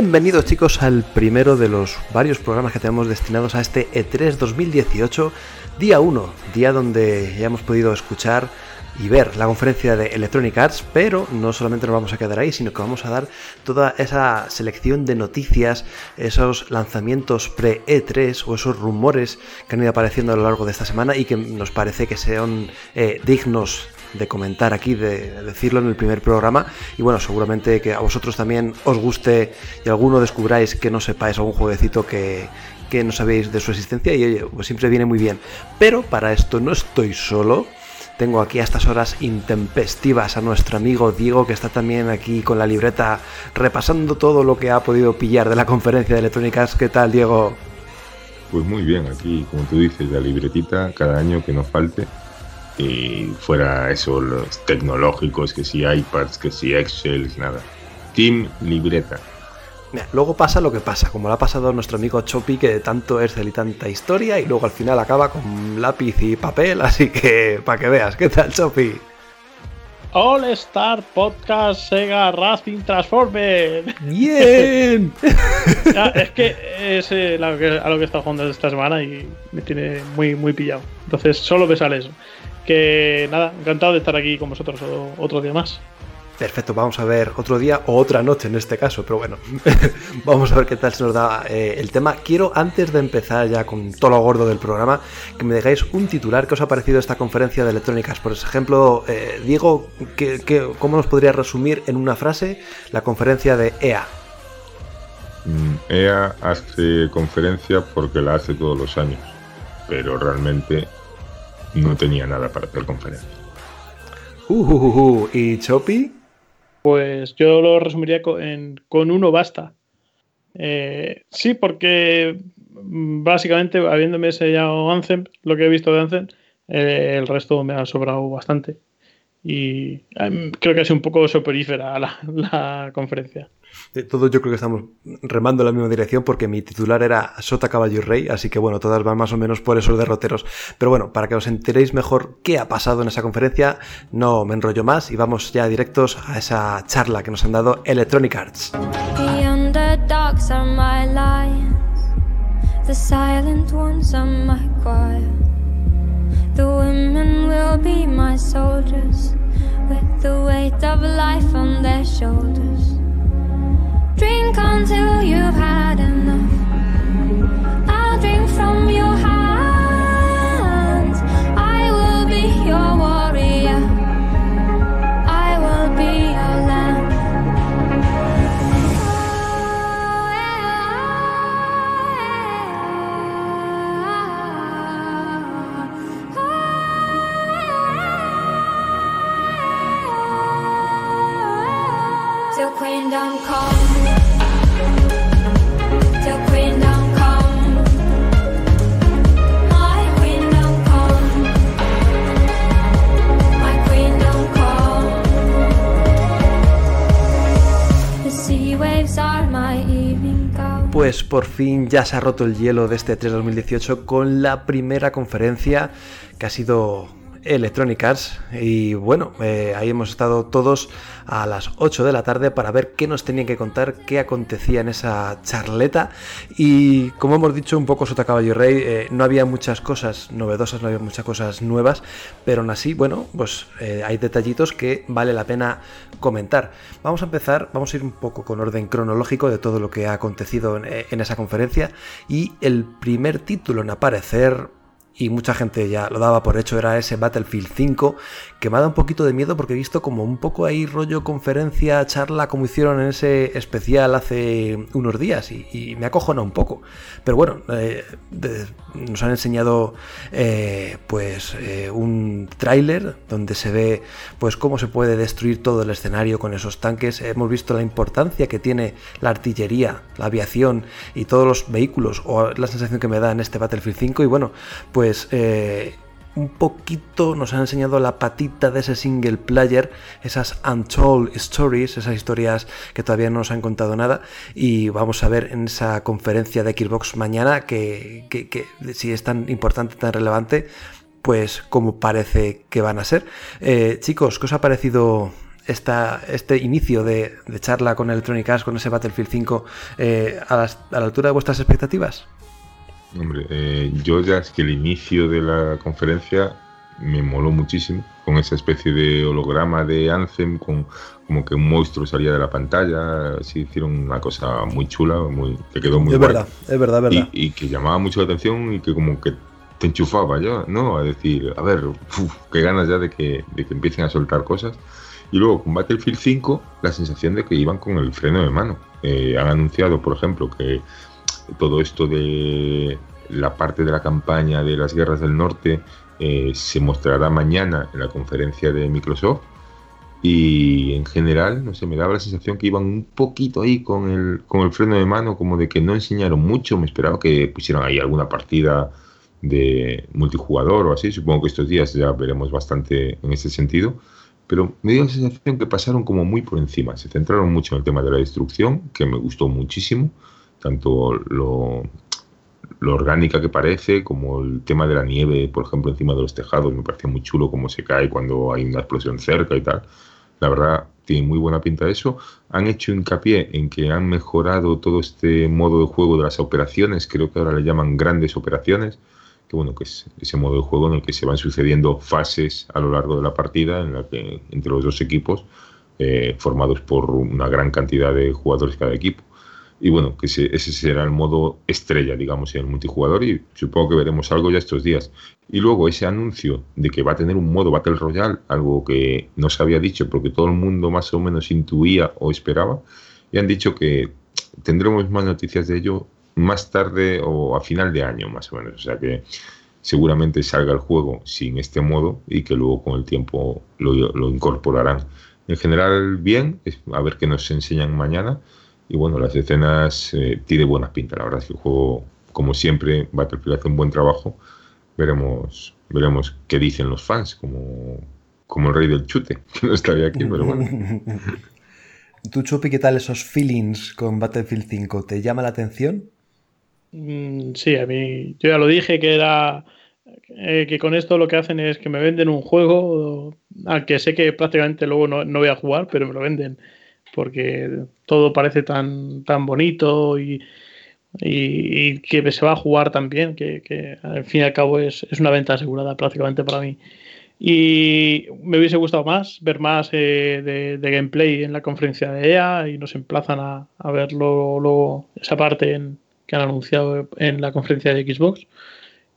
Bienvenidos chicos al primero de los varios programas que tenemos destinados a este E3 2018, día 1, día donde ya hemos podido escuchar y ver la conferencia de Electronic Arts, pero no solamente nos vamos a quedar ahí, sino que vamos a dar toda esa selección de noticias, esos lanzamientos pre-E3 o esos rumores que han ido apareciendo a lo largo de esta semana y que nos parece que sean eh, dignos de comentar aquí, de decirlo en el primer programa. Y bueno, seguramente que a vosotros también os guste y alguno descubráis que no sepáis algún jueguecito que, que no sabéis de su existencia y oye, pues siempre viene muy bien. Pero para esto no estoy solo. Tengo aquí a estas horas intempestivas a nuestro amigo Diego, que está también aquí con la libreta repasando todo lo que ha podido pillar de la conferencia de electrónicas. ¿Qué tal, Diego? Pues muy bien, aquí, como tú dices, la libretita cada año que nos falte y fuera eso, los tecnológicos, que si iPads, que si Excel, nada. Team Libreta. luego pasa lo que pasa, como le ha pasado a nuestro amigo Chopi, que tanto Excel y tanta historia, y luego al final acaba con lápiz y papel, así que para que veas, ¿qué tal Chopi? All Star Podcast Sega Racing Transformer. ¡Bien! es que es eh, a lo que he estado jugando esta semana y me tiene muy, muy pillado. Entonces solo me sale eso. Que nada, encantado de estar aquí con vosotros otro día más. Perfecto, vamos a ver otro día o otra noche en este caso, pero bueno, vamos a ver qué tal se nos da eh, el tema. Quiero, antes de empezar ya con todo lo gordo del programa, que me digáis un titular que os ha parecido esta conferencia de electrónicas. Por ejemplo, eh, Diego, ¿qué, cómo nos podría resumir en una frase la conferencia de EA? Mm, EA hace conferencia porque la hace todos los años, pero realmente no tenía nada para hacer conferencia. Uh, uh, uh, uh. ¿Y Chopi? Pues yo lo resumiría con, con uno basta. Eh, sí, porque mm, básicamente, habiéndome sellado Anthem, lo que he visto de Anthem, eh, el resto me ha sobrado bastante. Y em, creo que ha sido un poco soporífera la, la conferencia. Todos yo creo que estamos remando en la misma dirección porque mi titular era Sota Caballo y Rey, así que bueno, todas van más o menos por esos derroteros. Pero bueno, para que os enteréis mejor qué ha pasado en esa conferencia, no me enrollo más y vamos ya directos a esa charla que nos han dado Electronic Arts. The Drink until you've had enough. I'll drink from your Pues por fin ya se ha roto el hielo de este 3 2018 con la primera conferencia que ha sido Electronic Arts. Y bueno, eh, ahí hemos estado todos a las 8 de la tarde para ver qué nos tenían que contar, qué acontecía en esa charleta. Y como hemos dicho un poco sota caballo rey, eh, no había muchas cosas novedosas, no había muchas cosas nuevas, pero aún así, bueno, pues eh, hay detallitos que vale la pena comentar. Vamos a empezar, vamos a ir un poco con orden cronológico de todo lo que ha acontecido en, en esa conferencia. Y el primer título en aparecer y mucha gente ya lo daba por hecho, era ese Battlefield 5, que me ha dado un poquito de miedo porque he visto como un poco ahí rollo conferencia, charla, como hicieron en ese especial hace unos días y, me acojona un poco. Pero bueno, eh, nos han enseñado eh, pues eh, un tráiler donde se ve pues cómo se puede destruir todo el escenario con esos tanques. Hemos visto la importancia que tiene la artillería, la aviación y todos los vehículos, o la sensación que me da en este Battlefield 5 y bueno, pues eh, un poquito nos han enseñado la patita de ese single player, esas untold stories, esas historias que todavía no nos han contado nada y vamos a ver en esa conferencia de Xbox mañana que, si es tan importante, tan relevante, pues como parece que van a ser. Eh, chicos, ¿qué os ha parecido esta, este inicio de, charla con Electronic Arts, con ese Battlefield 5, eh, a, la altura de vuestras expectativas? Hombre, eh, yo ya es que el inicio de la conferencia me moló muchísimo, con esa especie de holograma de Anthem, con como que un monstruo salía de la pantalla, así hicieron una cosa muy chula, muy, que quedó muy Es verdad, es verdad, verdad. Y, que llamaba mucho la atención y que como que te enchufaba ya, ¿no? A decir, a ver, qué ganas ya de que, de que empiecen a soltar cosas. Y luego con Battlefield 5, la sensación de que iban con el freno de mano. Eh, han anunciado, por ejemplo, que todo esto de la parte de la campaña de las guerras del norte eh, se mostrará mañana en la conferencia de Microsoft y en general, no sé, me daba la sensación que iban un poquito ahí con el, con el freno de mano, como de que no enseñaron mucho, me esperaba que pusieran ahí alguna partida de multijugador o así, supongo que estos días ya veremos bastante en ese sentido, pero me dio la sensación que pasaron como muy por encima, se centraron mucho en el tema de la destrucción, que me gustó muchísimo, tanto lo, lo orgánica que parece, como el tema de la nieve, por ejemplo, encima de los tejados, me pareció muy chulo cómo se cae cuando hay una explosión cerca y tal. La verdad, tiene muy buena pinta eso. Han hecho hincapié en que han mejorado todo este modo de juego de las operaciones, creo que ahora le llaman grandes operaciones, que bueno, que es ese modo de juego en el que se van sucediendo fases a lo largo de la partida, en la que entre los dos equipos, eh, formados por una gran cantidad de jugadores cada equipo. Y bueno, que ese, será el modo estrella, digamos, en el multijugador y supongo que veremos algo ya estos días. Y luego ese anuncio de que va a tener un modo Battle Royale, algo que no se había dicho porque todo el mundo más o menos intuía o esperaba, y han dicho que tendremos más noticias de ello más tarde o a final de año, más o menos. O sea que seguramente salga el juego sin este modo y que luego con el tiempo lo, lo incorporarán. En general, bien, a ver qué nos enseñan mañana y bueno, las escenas eh, tiene buenas pintas. La verdad es que el juego, como siempre, Battlefield hace un buen trabajo. Veremos, veremos qué dicen los fans, como, como el rey del chute, que no estaría aquí, pero bueno. ¿Tú, Chupi, qué tal esos feelings con Battlefield 5? ¿Te llama la atención? Mm, sí, a mí, yo ya lo dije que era eh, que con esto lo que hacen es que me venden un juego al que sé que prácticamente luego no, no voy a jugar, pero me lo venden porque todo parece tan, tan bonito y, que se va a jugar tan bien, que, al fin y al cabo es, una venta asegurada prácticamente para mí. Y me hubiese gustado más, ver más eh, de, gameplay en la conferencia de EA y nos emplazan a, a ver luego, esa parte que han anunciado en la conferencia de Xbox.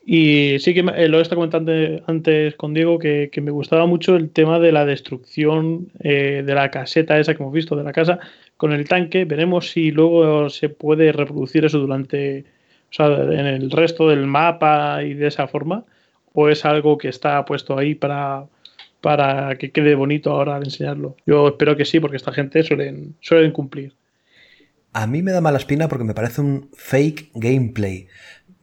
Y sí que eh, lo he estado comentando antes con Diego que, me gustaba mucho el tema de la destrucción eh, de la caseta esa que hemos visto de la casa con el tanque. Veremos si luego se puede reproducir eso durante, o sea, en el resto del mapa y de esa forma, o es algo que está puesto ahí para, para que quede bonito ahora al enseñarlo. Yo espero que sí, porque esta gente suelen, suelen cumplir. A mí me da mala espina porque me parece un fake gameplay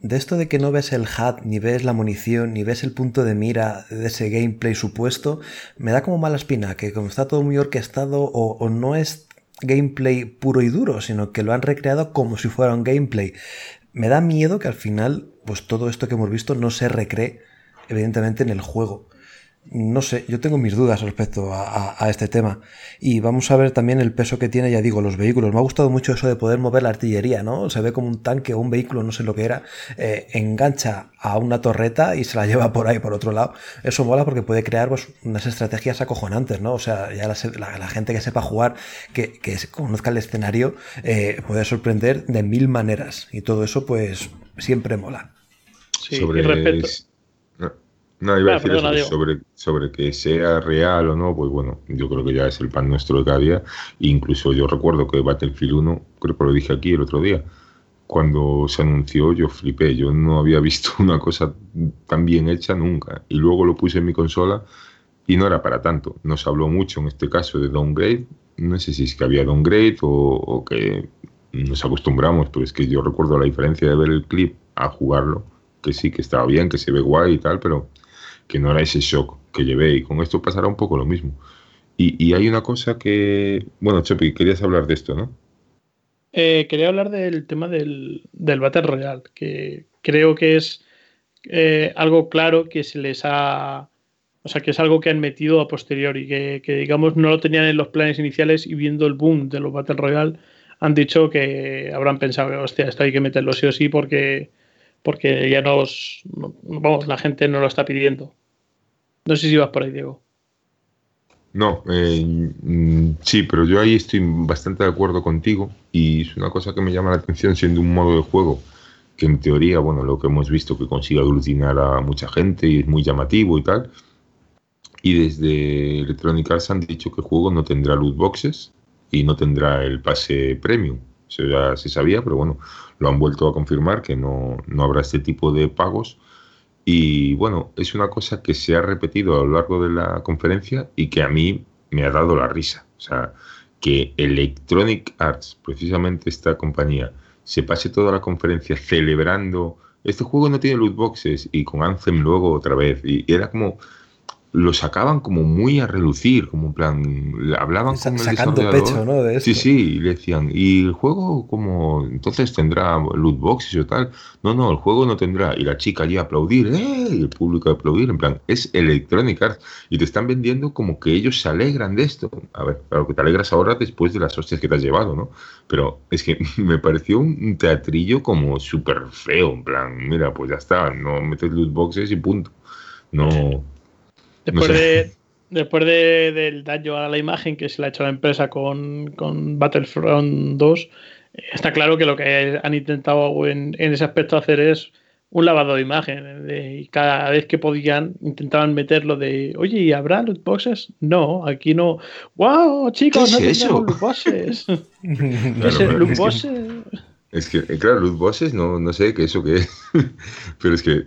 de esto de que no ves el HUD, ni ves la munición, ni ves el punto de mira de ese gameplay supuesto, me da como mala espina, que como está todo muy orquestado o, no es gameplay puro y duro, sino que lo han recreado como si fuera un gameplay. Me da miedo que al final, pues todo esto que hemos visto no se recree, evidentemente, en el juego no sé, yo tengo mis dudas respecto a, este tema. Y vamos a ver también el peso que tiene, ya digo, los vehículos. Me ha gustado mucho eso de poder mover la artillería, ¿no? Se ve como un tanque o un vehículo, no sé lo que era, eh, engancha a una torreta y se la lleva por ahí, por otro lado. Eso mola porque puede crear pues, unas estrategias acojonantes, ¿no? O sea, ya la, gente que sepa jugar, que, que conozca el escenario, eh, puede sorprender de mil maneras. Y todo eso, pues, siempre mola. Sí, Sobre... respeto no, iba a decir eso, sobre, sobre que sea real o no, pues bueno, yo creo que ya es el pan nuestro de cada día. Incluso yo recuerdo que Battlefield 1, creo que lo dije aquí el otro día, cuando se anunció yo flipé, yo no había visto una cosa tan bien hecha nunca. Y luego lo puse en mi consola y no era para tanto. Nos habló mucho en este caso de downgrade, no sé si es que había downgrade o, o que nos acostumbramos, pero es que yo recuerdo la diferencia de ver el clip a jugarlo, que sí, que estaba bien, que se ve guay y tal, pero que no era ese shock que llevé y con esto pasará un poco lo mismo. Y, hay una cosa que, bueno, Chopi, querías hablar de esto, ¿no? Eh, quería hablar del tema del, del Battle Royale, que creo que es eh, algo claro que se les ha, o sea, que es algo que han metido a posteriori, que, que digamos no lo tenían en los planes iniciales y viendo el boom de los Battle Royale han dicho que habrán pensado hostia, esto hay que meterlo sí o sí porque, porque ya nos, vamos, la gente no lo está pidiendo. No sé si vas por ahí, Diego. No, eh, mm, sí, pero yo ahí estoy bastante de acuerdo contigo y es una cosa que me llama la atención siendo un modo de juego que en teoría, bueno, lo que hemos visto que consigue aglutinar a mucha gente y es muy llamativo y tal. Y desde Electronic Arts han dicho que el juego no tendrá loot boxes y no tendrá el pase premium. Eso ya se sabía, pero bueno, lo han vuelto a confirmar que no, no habrá este tipo de pagos y bueno, es una cosa que se ha repetido a lo largo de la conferencia y que a mí me ha dado la risa. O sea, que Electronic Arts, precisamente esta compañía, se pase toda la conferencia celebrando, este juego no tiene loot boxes y con Anthem luego otra vez. Y era como, lo sacaban como muy a relucir, como en plan, hablaban con el Sacando pecho, ¿no? Sí, sí, y le decían, ¿y el juego como entonces tendrá loot boxes o tal? No, no, el juego no tendrá. Y la chica allí a aplaudir, ¡eh! Y el público a aplaudir, en plan, es Electronic Arts. Y te están vendiendo como que ellos se alegran de esto. A ver, claro que te alegras ahora después de las hostias que te has llevado, ¿no? Pero es que me pareció un teatrillo como súper feo, en plan, mira, pues ya está, no metes loot boxes y punto. No, Después, de, después de, del daño a la imagen que se le ha hecho a la empresa con, con Battlefront 2, está claro que lo que han intentado en, en ese aspecto hacer es un lavado de imagen. y cada vez que podían, intentaban meterlo de, oye, ¿y habrá loot boxes? No, aquí no. ¡Wow, chicos! ¿Qué no es eso? loot boxes. Claro, es loot es que- boxes. Es que, eh, claro, loot boxes, no, no sé qué eso qué es. Pero es que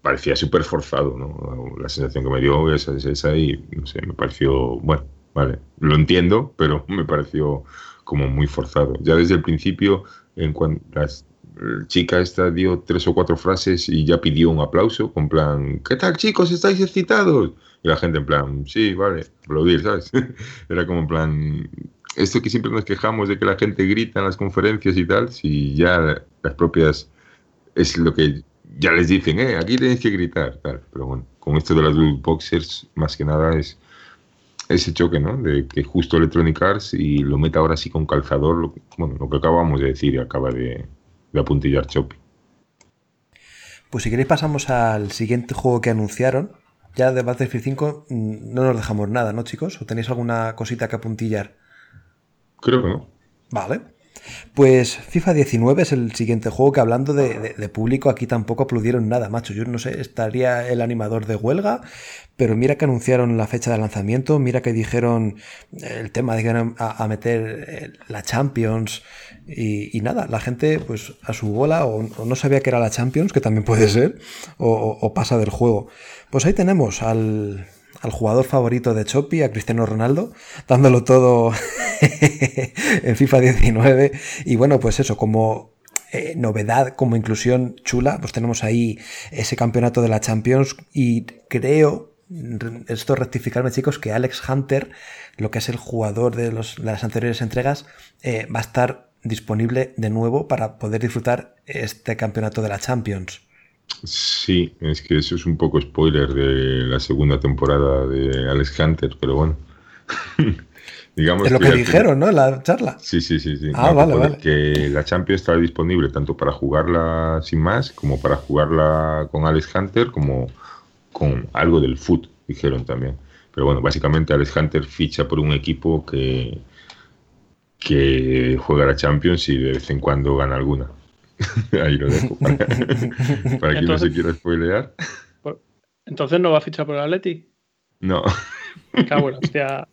parecía súper forzado, ¿no? La sensación que me dio es, es esa y, no sé, me pareció, bueno, vale, lo entiendo, pero me pareció como muy forzado. Ya desde el principio, en cuanto las la chica esta dio tres o cuatro frases y ya pidió un aplauso, con plan, ¿qué tal chicos? ¿Estáis excitados? Y la gente en plan, sí, vale, aplaudir, ¿sabes? Era como en plan, esto que siempre nos quejamos de que la gente grita en las conferencias y tal, si ya las propias es lo que ya les dicen, eh, aquí tenéis que gritar, tal. Pero bueno, con esto de las boxers, más que nada es ese choque, ¿no? De que justo Electronic Arts y lo meta ahora sí con calzador, lo, bueno, lo que acabamos de decir y acaba de, de apuntillar Chopi. Pues si queréis pasamos al siguiente juego que anunciaron. Ya de Battlefield 5 mm, no nos dejamos nada, ¿no, chicos? ¿O tenéis alguna cosita que apuntillar? Creo que no. Vale. Pues FIFA 19 es el siguiente juego que hablando de, público aquí tampoco aplaudieron nada, macho. Yo no sé, estaría el animador de huelga, pero mira que anunciaron la fecha de lanzamiento, mira que dijeron el tema de que iban a, meter eh, la Champions y, nada, la gente pues a su bola o, no sabía que era la Champions, que también puede ser, o pasa del juego. Pues ahí tenemos al, al jugador favorito de Chopi, a Cristiano Ronaldo, dándolo todo en FIFA 19. Y bueno, pues eso, como eh, novedad, como inclusión chula, pues tenemos ahí ese campeonato de la Champions y creo, re- esto rectificarme chicos, que Alex Hunter, lo que es el jugador de las anteriores entregas, eh, va a estar disponible de nuevo para poder disfrutar este campeonato de la Champions. Sí, es que eso es un poco spoiler de la segunda temporada de Alex Hunter, pero bueno. Digamos lo que dijeron, ¿no? En la charla. Sí, sí, sí. sí. Ah, que vale, vale. Que la Champions está disponible tanto para jugarla sin más, como para jugarla con Alex Hunter, como con algo del foot, dijeron también. Pero bueno, básicamente Alex Hunter ficha por un equipo que, que juega la Champions y de vez en cuando gana alguna. Ahí lo dejo. Para, para quien no se quiera spoilear. Entonces no va a fichar por el Atleti. No. Cago en la hostia.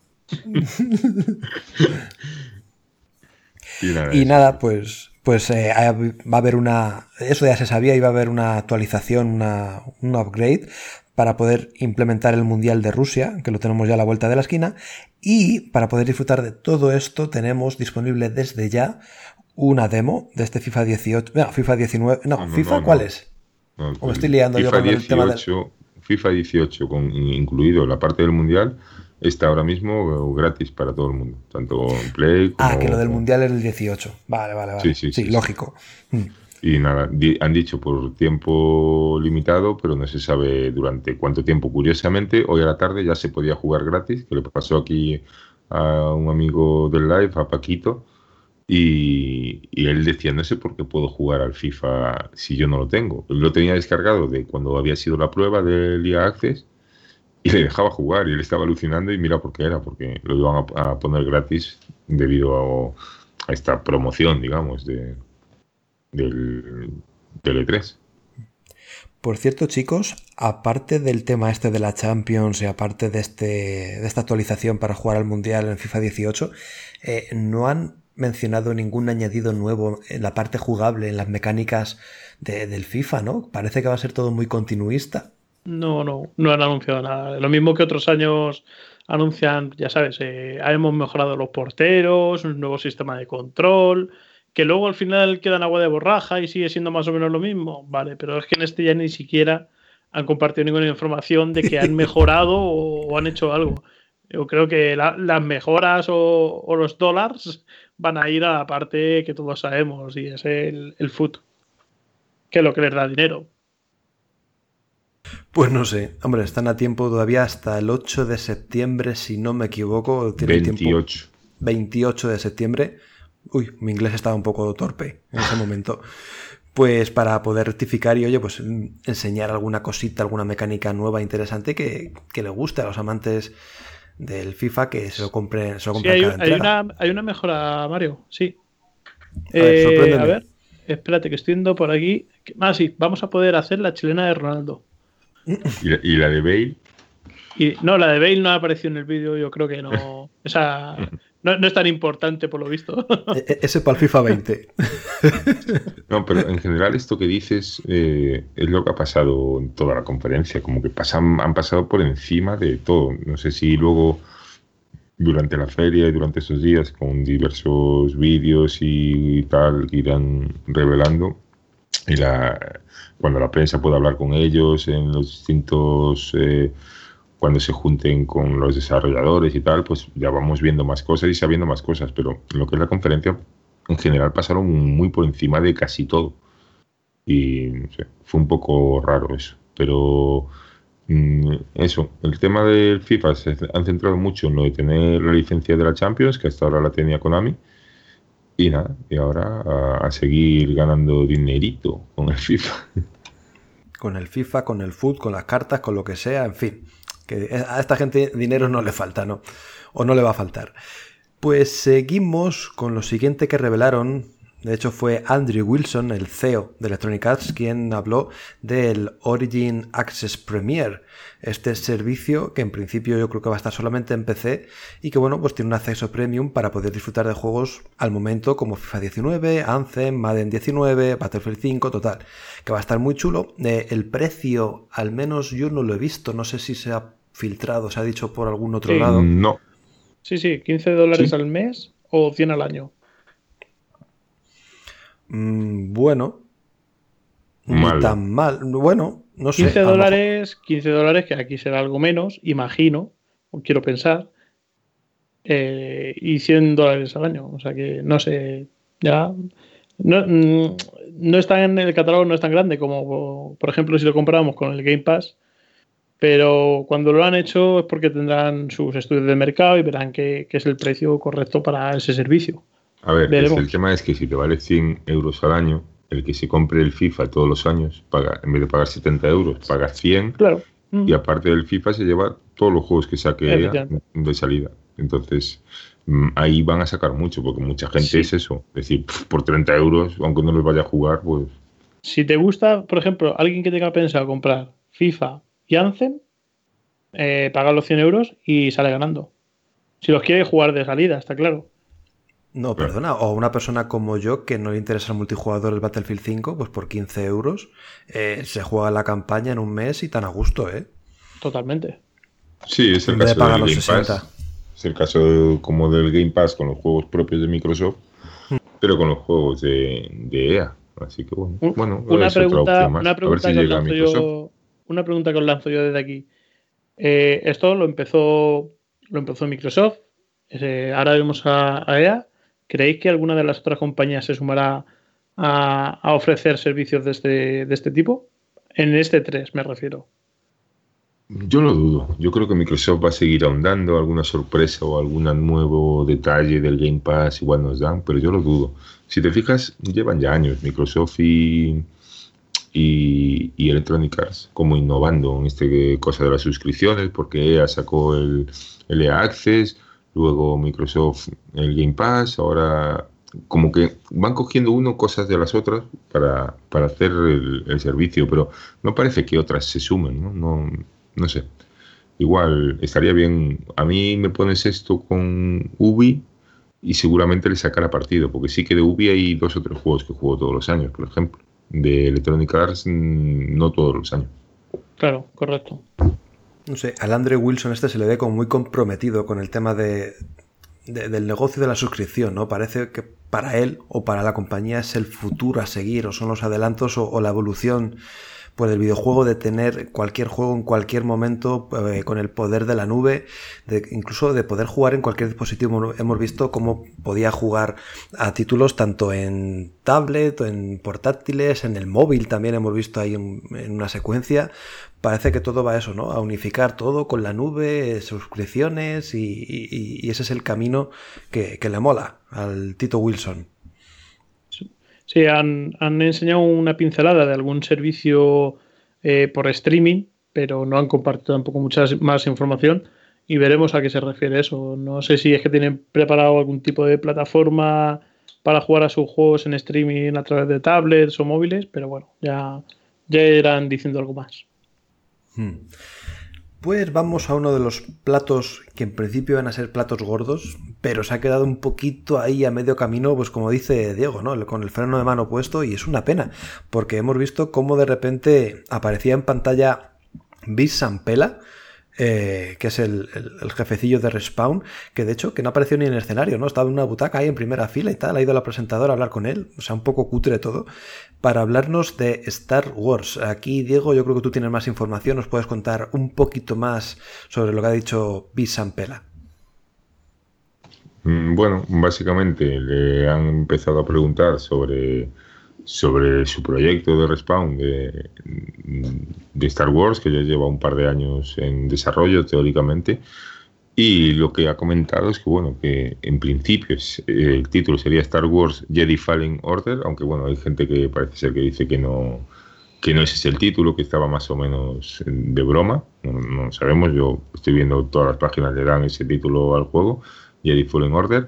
Y nada, Y nada, pues, pues eh, va a haber una. Eso ya se sabía, iba a haber una actualización, una, un upgrade para poder implementar el Mundial de Rusia, que lo tenemos ya a la vuelta de la esquina. Y para poder disfrutar de todo esto, tenemos disponible desde ya una demo de este FIFA 18. No, FIFA 19. No, No, FIFA, no, ¿cuál es? O me estoy liando yo FIFA con el tema del- 18, FIFA 18, con, incluido la parte del Mundial, está ahora mismo eh, gratis para todo el mundo, tanto en Play como... Ah, que lo del Mundial es el 18. Vale, vale, vale. Sí, sí, sí, sí. lógico. Mm. Y nada, han dicho por tiempo limitado, pero no se sabe durante cuánto tiempo. Curiosamente, hoy a la tarde ya se podía jugar gratis, que le pasó aquí a un amigo del live, a Paquito, y, él decía, no sé por qué puedo jugar al FIFA si yo no lo tengo. lo tenía descargado de cuando había sido la prueba del día Access y le dejaba jugar y él estaba alucinando y mira por qué era, porque lo iban a, poner gratis debido a, esta promoción, digamos, de, del, del E3. Por cierto, chicos, aparte del tema este de la Champions y aparte de, este, de esta actualización para jugar al Mundial en FIFA 18, eh, no han mencionado ningún añadido nuevo en la parte jugable, en las mecánicas del FIFA, ¿no? Parece que va a ser todo muy continuista. No, no, no han anunciado nada. Lo mismo que otros años anuncian, ya sabes, eh, hemos mejorado los porteros, un nuevo sistema de control, que luego al final queda en agua de borraja y sigue siendo más o menos lo mismo. Vale, pero es que en este ya ni siquiera han compartido ninguna información de que han mejorado o, han hecho algo. Yo creo que las mejoras o, los dólares van a ir a la parte que todos sabemos y es el, el foot, que es lo que les da dinero. Pues no sé, hombre, están a tiempo todavía hasta el 8 de septiembre, si no me equivoco. 28. 28 de septiembre Uy, mi inglés estaba un poco torpe en ese momento. Pues para poder rectificar y, oye, pues enseñar alguna cosita, alguna mecánica nueva, interesante que, le guste a los amantes del FIFA que se lo compren, se lo compren hay, hay, una, hay una mejora, Mario, sí. A ver, eh, a ver, espérate que estoy viendo por aquí. Ah, sí, vamos a poder hacer la chilena de Ronaldo. ¿Y la, de Bale? Y, no, la de Bale no ha aparecido en el vídeo, yo creo que no. Esa, no, es tan importante, por lo visto. E, e, ese para el FIFA 20. No, pero en general esto que dices eh, es lo que ha pasado en toda la conferencia. Como que pasan, han pasado por encima de todo. No sé si luego, durante la feria y durante esos días, con diversos vídeos y, tal, irán revelando. Y la, cuando la prensa pueda hablar con ellos en los distintos... Eh, cuando se junten con los desarrolladores y tal, pues ya vamos viendo más cosas y sabiendo más cosas, pero lo que es la conferencia, en general pasaron muy por encima de casi todo. Y fue un poco raro eso. Pero mm, eso, el tema del FIFA se han centrado mucho en lo de tener la licencia de la Champions, que hasta ahora la tenía Konami. Y nada, y ahora a, a seguir ganando dinerito con el FIFA. Con el FIFA, con el foot, con las cartas, con lo que sea, en fin que a esta gente dinero no le falta, ¿no? O no le va a faltar. Pues seguimos con lo siguiente que revelaron. De hecho fue Andrew Wilson, el CEO de Electronic Arts, quien habló del Origin Access Premier, este servicio que en principio yo creo que va a estar solamente en PC y que bueno, pues tiene un acceso premium para poder disfrutar de juegos al momento como FIFA 19, Anthem, Madden 19, Battlefield 5, total, que va a estar muy chulo. Eh, el precio, al menos yo no lo he visto, no sé si se ha filtrado, se ha dicho por algún otro lado. No. Sí, sí, 15 dólares al mes o 100 al año. Mm, bueno. No tan mal. Bueno, no sé. 15 dólares, 15 dólares, que aquí será algo menos, imagino, o quiero pensar. Eh, y 100 dólares al año. O sea que no sé. Ya. No, mm, no está en el catálogo, no es tan grande como, por ejemplo, si lo comparamos con el Game Pass pero cuando lo han hecho es porque tendrán sus estudios de mercado y verán que, es el precio correcto para ese servicio. A ver, el tema es que si te vale 100 euros al año, el que se compre el FIFA todos los años, paga en vez de pagar 70 euros, paga 100. Claro. Y aparte del FIFA se lleva todos los juegos que saque de salida. Entonces, mm, ahí van a sacar mucho, porque mucha gente es eso. Es decir, por 30 euros, aunque no les vaya a jugar, pues... Si te gusta, por ejemplo, alguien que tenga pensado comprar FIFA y Anthem, eh, paga los 100 euros y sale ganando. Si los quiere jugar de salida, está claro. No, perdona, o una persona como yo que no le interesa el multijugador del Battlefield 5, pues por 15 euros eh, se juega la campaña en un mes y tan a gusto, ¿eh? Totalmente. Sí, es el caso del Game Pass. Es el caso como del Game Pass con los juegos propios de Microsoft, hmm. pero con los juegos de, EA. E Así que bueno, bueno una, pregunta, una pregunta, que yo, una pregunta que os lanzo yo desde aquí. Eh, esto lo empezó, lo empezó Microsoft, ahora vemos a, EA. ¿Creéis que alguna de las otras compañías se sumará a, ofrecer servicios de este, de este tipo. En este 3 me refiero. Yo lo dudo. Yo creo que Microsoft va a seguir ahondando. Alguna sorpresa o algún nuevo detalle del Game Pass igual nos dan, pero yo lo dudo. Si te fijas, llevan ya años Microsoft y, y, Electronic Arts como innovando en este cosa de las suscripciones, porque EA sacó el, el EA Access, luego Microsoft el Game Pass, ahora como que van cogiendo uno cosas de las otras para, para hacer el, servicio, pero no parece que otras se sumen, ¿no? No, no sé. Igual estaría bien. A mí me pones esto con Ubi y seguramente le sacará partido, porque sí que de Ubi hay dos o tres juegos que juego todos los años, por ejemplo. De Electronic Arts, mm, no todos los años. Claro, correcto. No sé, al Andre Wilson este se le ve como muy comprometido con el tema de, del negocio de la suscripción, ¿no? Parece que para él o para la compañía es el futuro a seguir, o son los adelantos o la evolución pues el videojuego de tener cualquier juego en cualquier momento eh, con el poder de la nube, incluso de poder jugar en cualquier dispositivo. Hemos visto cómo podía jugar a títulos tanto en tablet, en portátiles, en el móvil también hemos visto ahí en, una secuencia. Parece que todo va a eso, ¿no? A unificar todo con la nube, suscripciones y, ese es el camino que le mola al Tito Wilson. Sí, han, enseñado una pincelada de algún servicio eh, por streaming, pero no han compartido tampoco mucha más información y veremos a qué se refiere eso. No sé si es que tienen preparado algún tipo de plataforma para jugar a sus juegos en streaming a través de tablets o móviles, pero bueno, ya, ya irán diciendo algo más. Hmm. Pues vamos a uno de los platos que en principio van a ser platos gordos, pero se ha quedado un poquito ahí a medio camino, pues como dice Diego, ¿no? Con el freno de mano puesto y es una pena, porque hemos visto cómo de repente aparecía en pantalla Bis Sampela, eh, que es el, jefecillo de Respawn, que de hecho que no apareció ni en el escenario, ¿no? Estaba en una butaca ahí en primera fila y tal, ha ido la presentadora a hablar con él, o sea, un poco cutre todo, para hablarnos de Star Wars. Aquí, Diego, yo creo que tú tienes más información, nos puedes contar un poquito más sobre lo que ha dicho Bis Sampela. Mm, bueno, básicamente le han empezado a preguntar sobre sobre su proyecto de Respawn de, Star Wars, que ya lleva un par de años en desarrollo teóricamente. Y lo que ha comentado es que, bueno, que en principio el título sería Star Wars Jedi Fallen Order, aunque, bueno, hay gente que parece ser que dice que no, que no ese es el título, que estaba más o menos de broma. No, no sabemos, yo estoy viendo todas las páginas le dan ese título al juego, Jedi Fallen Order.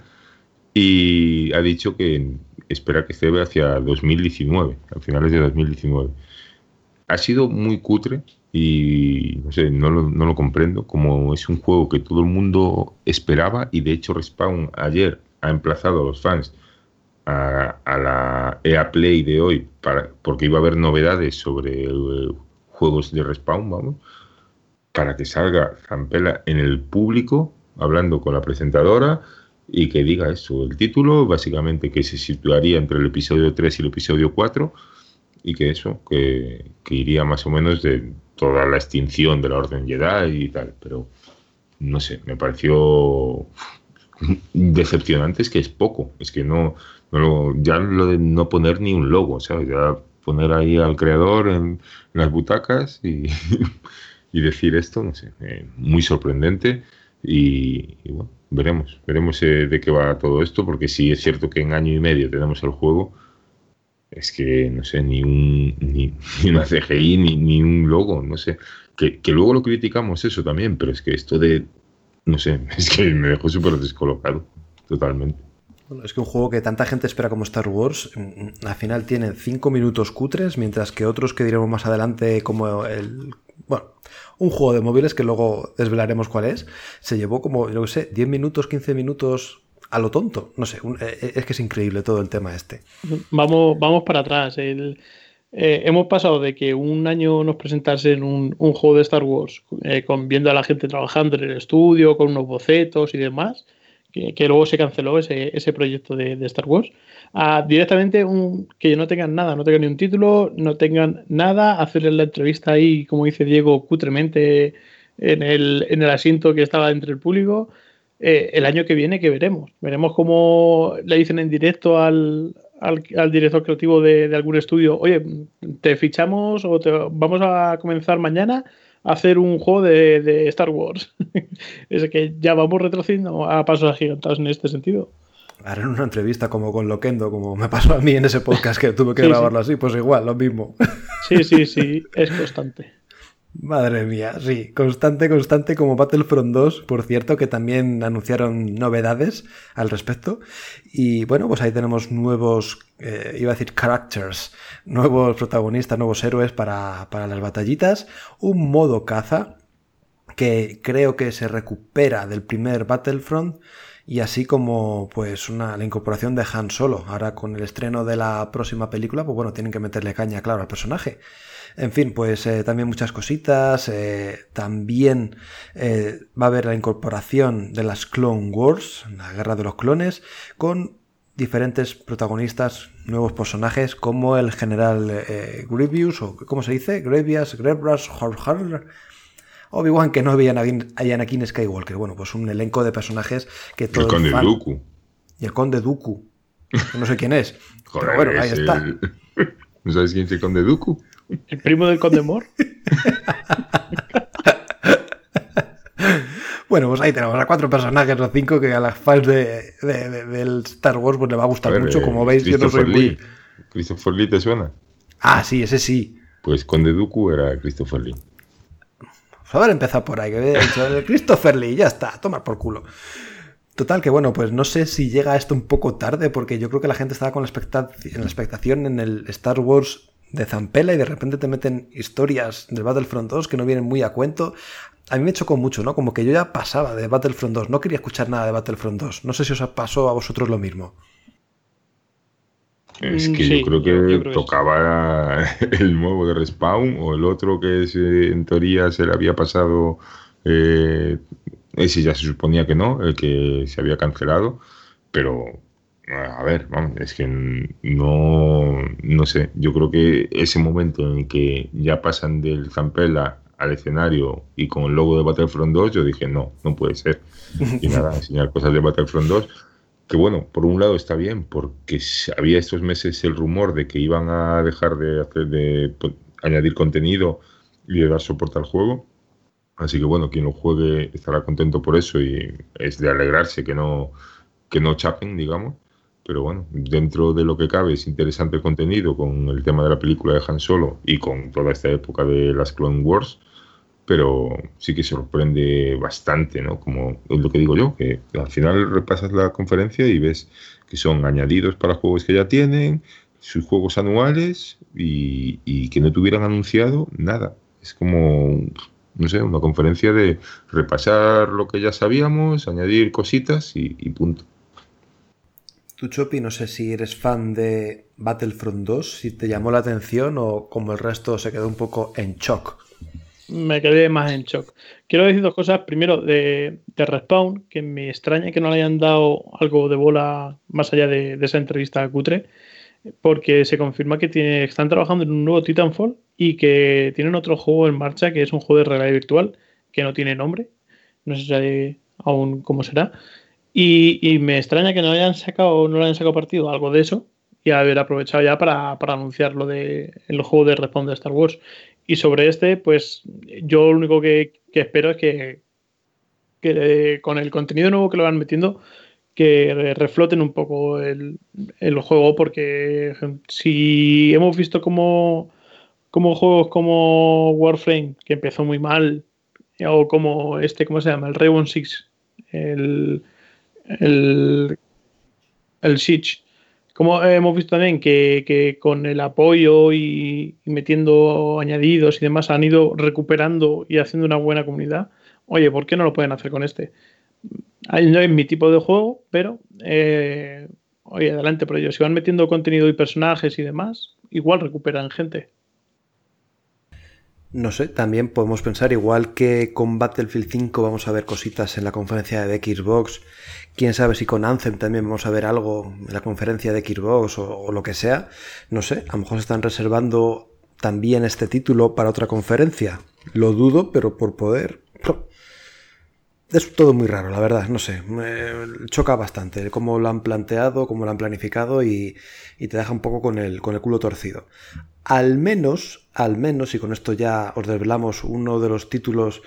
Y ha dicho que espera que esté hacia 2019, a finales de 2019. Ha sido muy cutre y no sé, no lo, no lo comprendo, como es un juego que todo el mundo esperaba y de hecho Respawn ayer ha emplazado a los fans a, la EA Play de hoy para, porque iba a haber novedades sobre juegos de Respawn, vamos, para que salga Zampela en el público hablando con la presentadora y que diga eso, el título, básicamente que se situaría entre el episodio 3 y el episodio 4 y que eso, que, iría más o menos de toda la extinción de la Orden Jedi y tal, pero no sé, me pareció decepcionante, es que es poco, es que no, no ya lo de no poner ni un logo, ¿sabes? Ya poner ahí al creador en, las butacas y, y, decir esto, no sé, eh, muy sorprendente y bueno veremos, veremos eh, de qué va todo esto, porque si es cierto que en año y medio tenemos el juego, es que no sé, ni un ni, una CGI, ni, ni, un logo, no sé. Que, que, luego lo criticamos eso también, pero es que esto de, no sé, es que me dejó súper descolocado, totalmente. Es que un juego que tanta gente espera como Star Wars, mm, mm, al final tiene cinco minutos cutres, mientras que otros que diremos más adelante, como el. Bueno, un juego de móviles que luego desvelaremos cuál es, se llevó como, yo sé, 10 minutos, 15 minutos a lo tonto. No sé, eh, eh, es que es increíble todo el tema este. Vamos, vamos para atrás. Eh, hemos pasado de que un año nos presentasen un, un juego de Star Wars viendo a la gente trabajando en el estudio, con unos bocetos y demás, que, luego se canceló ese, ese proyecto de, de, Star Wars, a directamente que no tengan nada, no tengan ni un título, no tengan nada, hacerle la entrevista ahí, como dice Diego, cutremente en el, en el asiento que estaba entre el público. Eh, el año que viene, que veremos. Veremos cómo le dicen en directo al, al, director creativo de, algún estudio, oye, te fichamos o te, vamos a comenzar mañana hacer un juego de, Star Wars. es que ya vamos retrocediendo a pasos agigantados en este sentido. Harán una entrevista como con Loquendo, como me pasó a mí en ese podcast que tuve que grabarlo así, pues igual, lo mismo. sí, sí, sí, es constante. Madre mía, sí, constante, constante como Battlefront 2, por cierto, que también anunciaron novedades al respecto. Y bueno, pues ahí tenemos nuevos, eh, iba a decir characters, nuevos protagonistas, nuevos héroes para, para las batallitas, un modo caza que creo que se recupera del primer Battlefront y así como pues una, la incorporación de Han Solo. Ahora con el estreno de la próxima película, pues bueno, tienen que meterle caña, claro, al personaje. En fin, pues eh, también muchas cositas. Eh, también eh, va a haber la incorporación de las Clone Wars, la guerra de los clones, con diferentes protagonistas, nuevos personajes, como el general Grievous, o ¿cómo se dice? Grievous, Grievous, Obi-Wan que no había a Anakin Skywalker. Bueno, pues un elenco de personajes que todo. El conde Dooku. Y el conde Dooku. No sé quién es. pero bueno, ahí está. ¿No sabes quién es el conde Dooku? ¿El primo del Conde Mor? bueno, pues ahí tenemos a cuatro personajes o cinco que a las fans de, del Star Wars pues le va a gustar mucho. Eh, Como veis, yo no soy muy. ¿Christopher Lee te suena? Ah, sí, ese sí. Pues Conde Dooku era Christopher Lee. Pues haber empezado por ahí, que el Christopher Lee, ya está, toma por culo. Total, que bueno, pues no sé si llega esto un poco tarde, porque yo creo que la gente estaba con la, en la expectación en el Star Wars de Zampela y de repente te meten historias del Battlefront 2 que no vienen muy a cuento. A mí me chocó mucho, ¿no? Como que yo ya pasaba de Battlefront 2, no quería escuchar nada de Battlefront 2. No sé si os pasó a vosotros lo mismo. Es que yo creo que tocaba el nuevo de Respawn o el otro que en teoría se le había pasado, eh, ese ya se suponía que no, el que se había cancelado, pero a ver, vamos, es que no, no sé, yo creo que ese momento en que ya pasan del Zampella al escenario y con el logo de Battlefront 2, yo dije, no, no puede ser. Y nada, enseñar cosas de Battlefront 2, que bueno, por un lado está bien, porque había estos meses el rumor de que iban a dejar de hacer, de pues, añadir contenido y de dar soporte al juego. Así que bueno, quien lo juegue estará contento por eso y es de alegrarse que no, que no chapen, digamos pero bueno, dentro de lo que cabe es interesante contenido con el tema de la película de Han Solo y con toda esta época de las Clone Wars, pero sí que sorprende bastante, ¿no? Como es lo que digo yo, que al final repasas la conferencia y ves que son añadidos para juegos que ya tienen, sus juegos anuales y, que no tuvieran anunciado nada. Es como, no sé, una conferencia de repasar lo que ya sabíamos, añadir cositas y punto. Tú, Chopi, no sé si eres fan de Battlefront 2, si te llamó la atención o como el resto se quedó un poco en shock. Me quedé más en shock. Quiero decir dos cosas. Primero, de, Respawn, que me extraña que no le hayan dado algo de bola más allá de, esa entrevista a Cutre, porque se confirma que están trabajando en un nuevo Titanfall y que tienen otro juego en marcha que es un juego de realidad virtual que no tiene nombre. No sé aún cómo será y, me extraña que no hayan sacado, no le hayan sacado partido algo de eso y haber aprovechado ya para, anunciar lo de el juego de Respawn de Star Wars. Y sobre este, pues yo lo único que, espero es que, con el contenido nuevo que lo van metiendo, que refloten un poco el, juego, porque si hemos visto como, como juegos como Warframe, que empezó muy mal, o como este, ¿cómo se llama? El Rainbow Six, el, el, el. Como hemos visto también que, con el apoyo y, metiendo añadidos y demás han ido recuperando y haciendo una buena comunidad. Oye, ¿por qué no lo pueden hacer con este? No es mi tipo de juego, pero eh, oye, adelante por ello. Si van metiendo contenido y personajes y demás, igual recuperan gente. No sé, también podemos pensar, igual que con Battlefield 5 vamos a ver cositas en la conferencia de Xbox, quién sabe si con Anthem también vamos a ver algo en la conferencia de Xbox o, lo que sea, no sé, a lo mejor se están reservando también este título para otra conferencia, lo dudo, pero por poder... es todo muy raro, la verdad, no sé, me choca bastante cómo lo han planteado, cómo lo han planificado y, te deja un poco con el, con el culo torcido. Al menos, al menos, y con esto ya os desvelamos uno de los títulos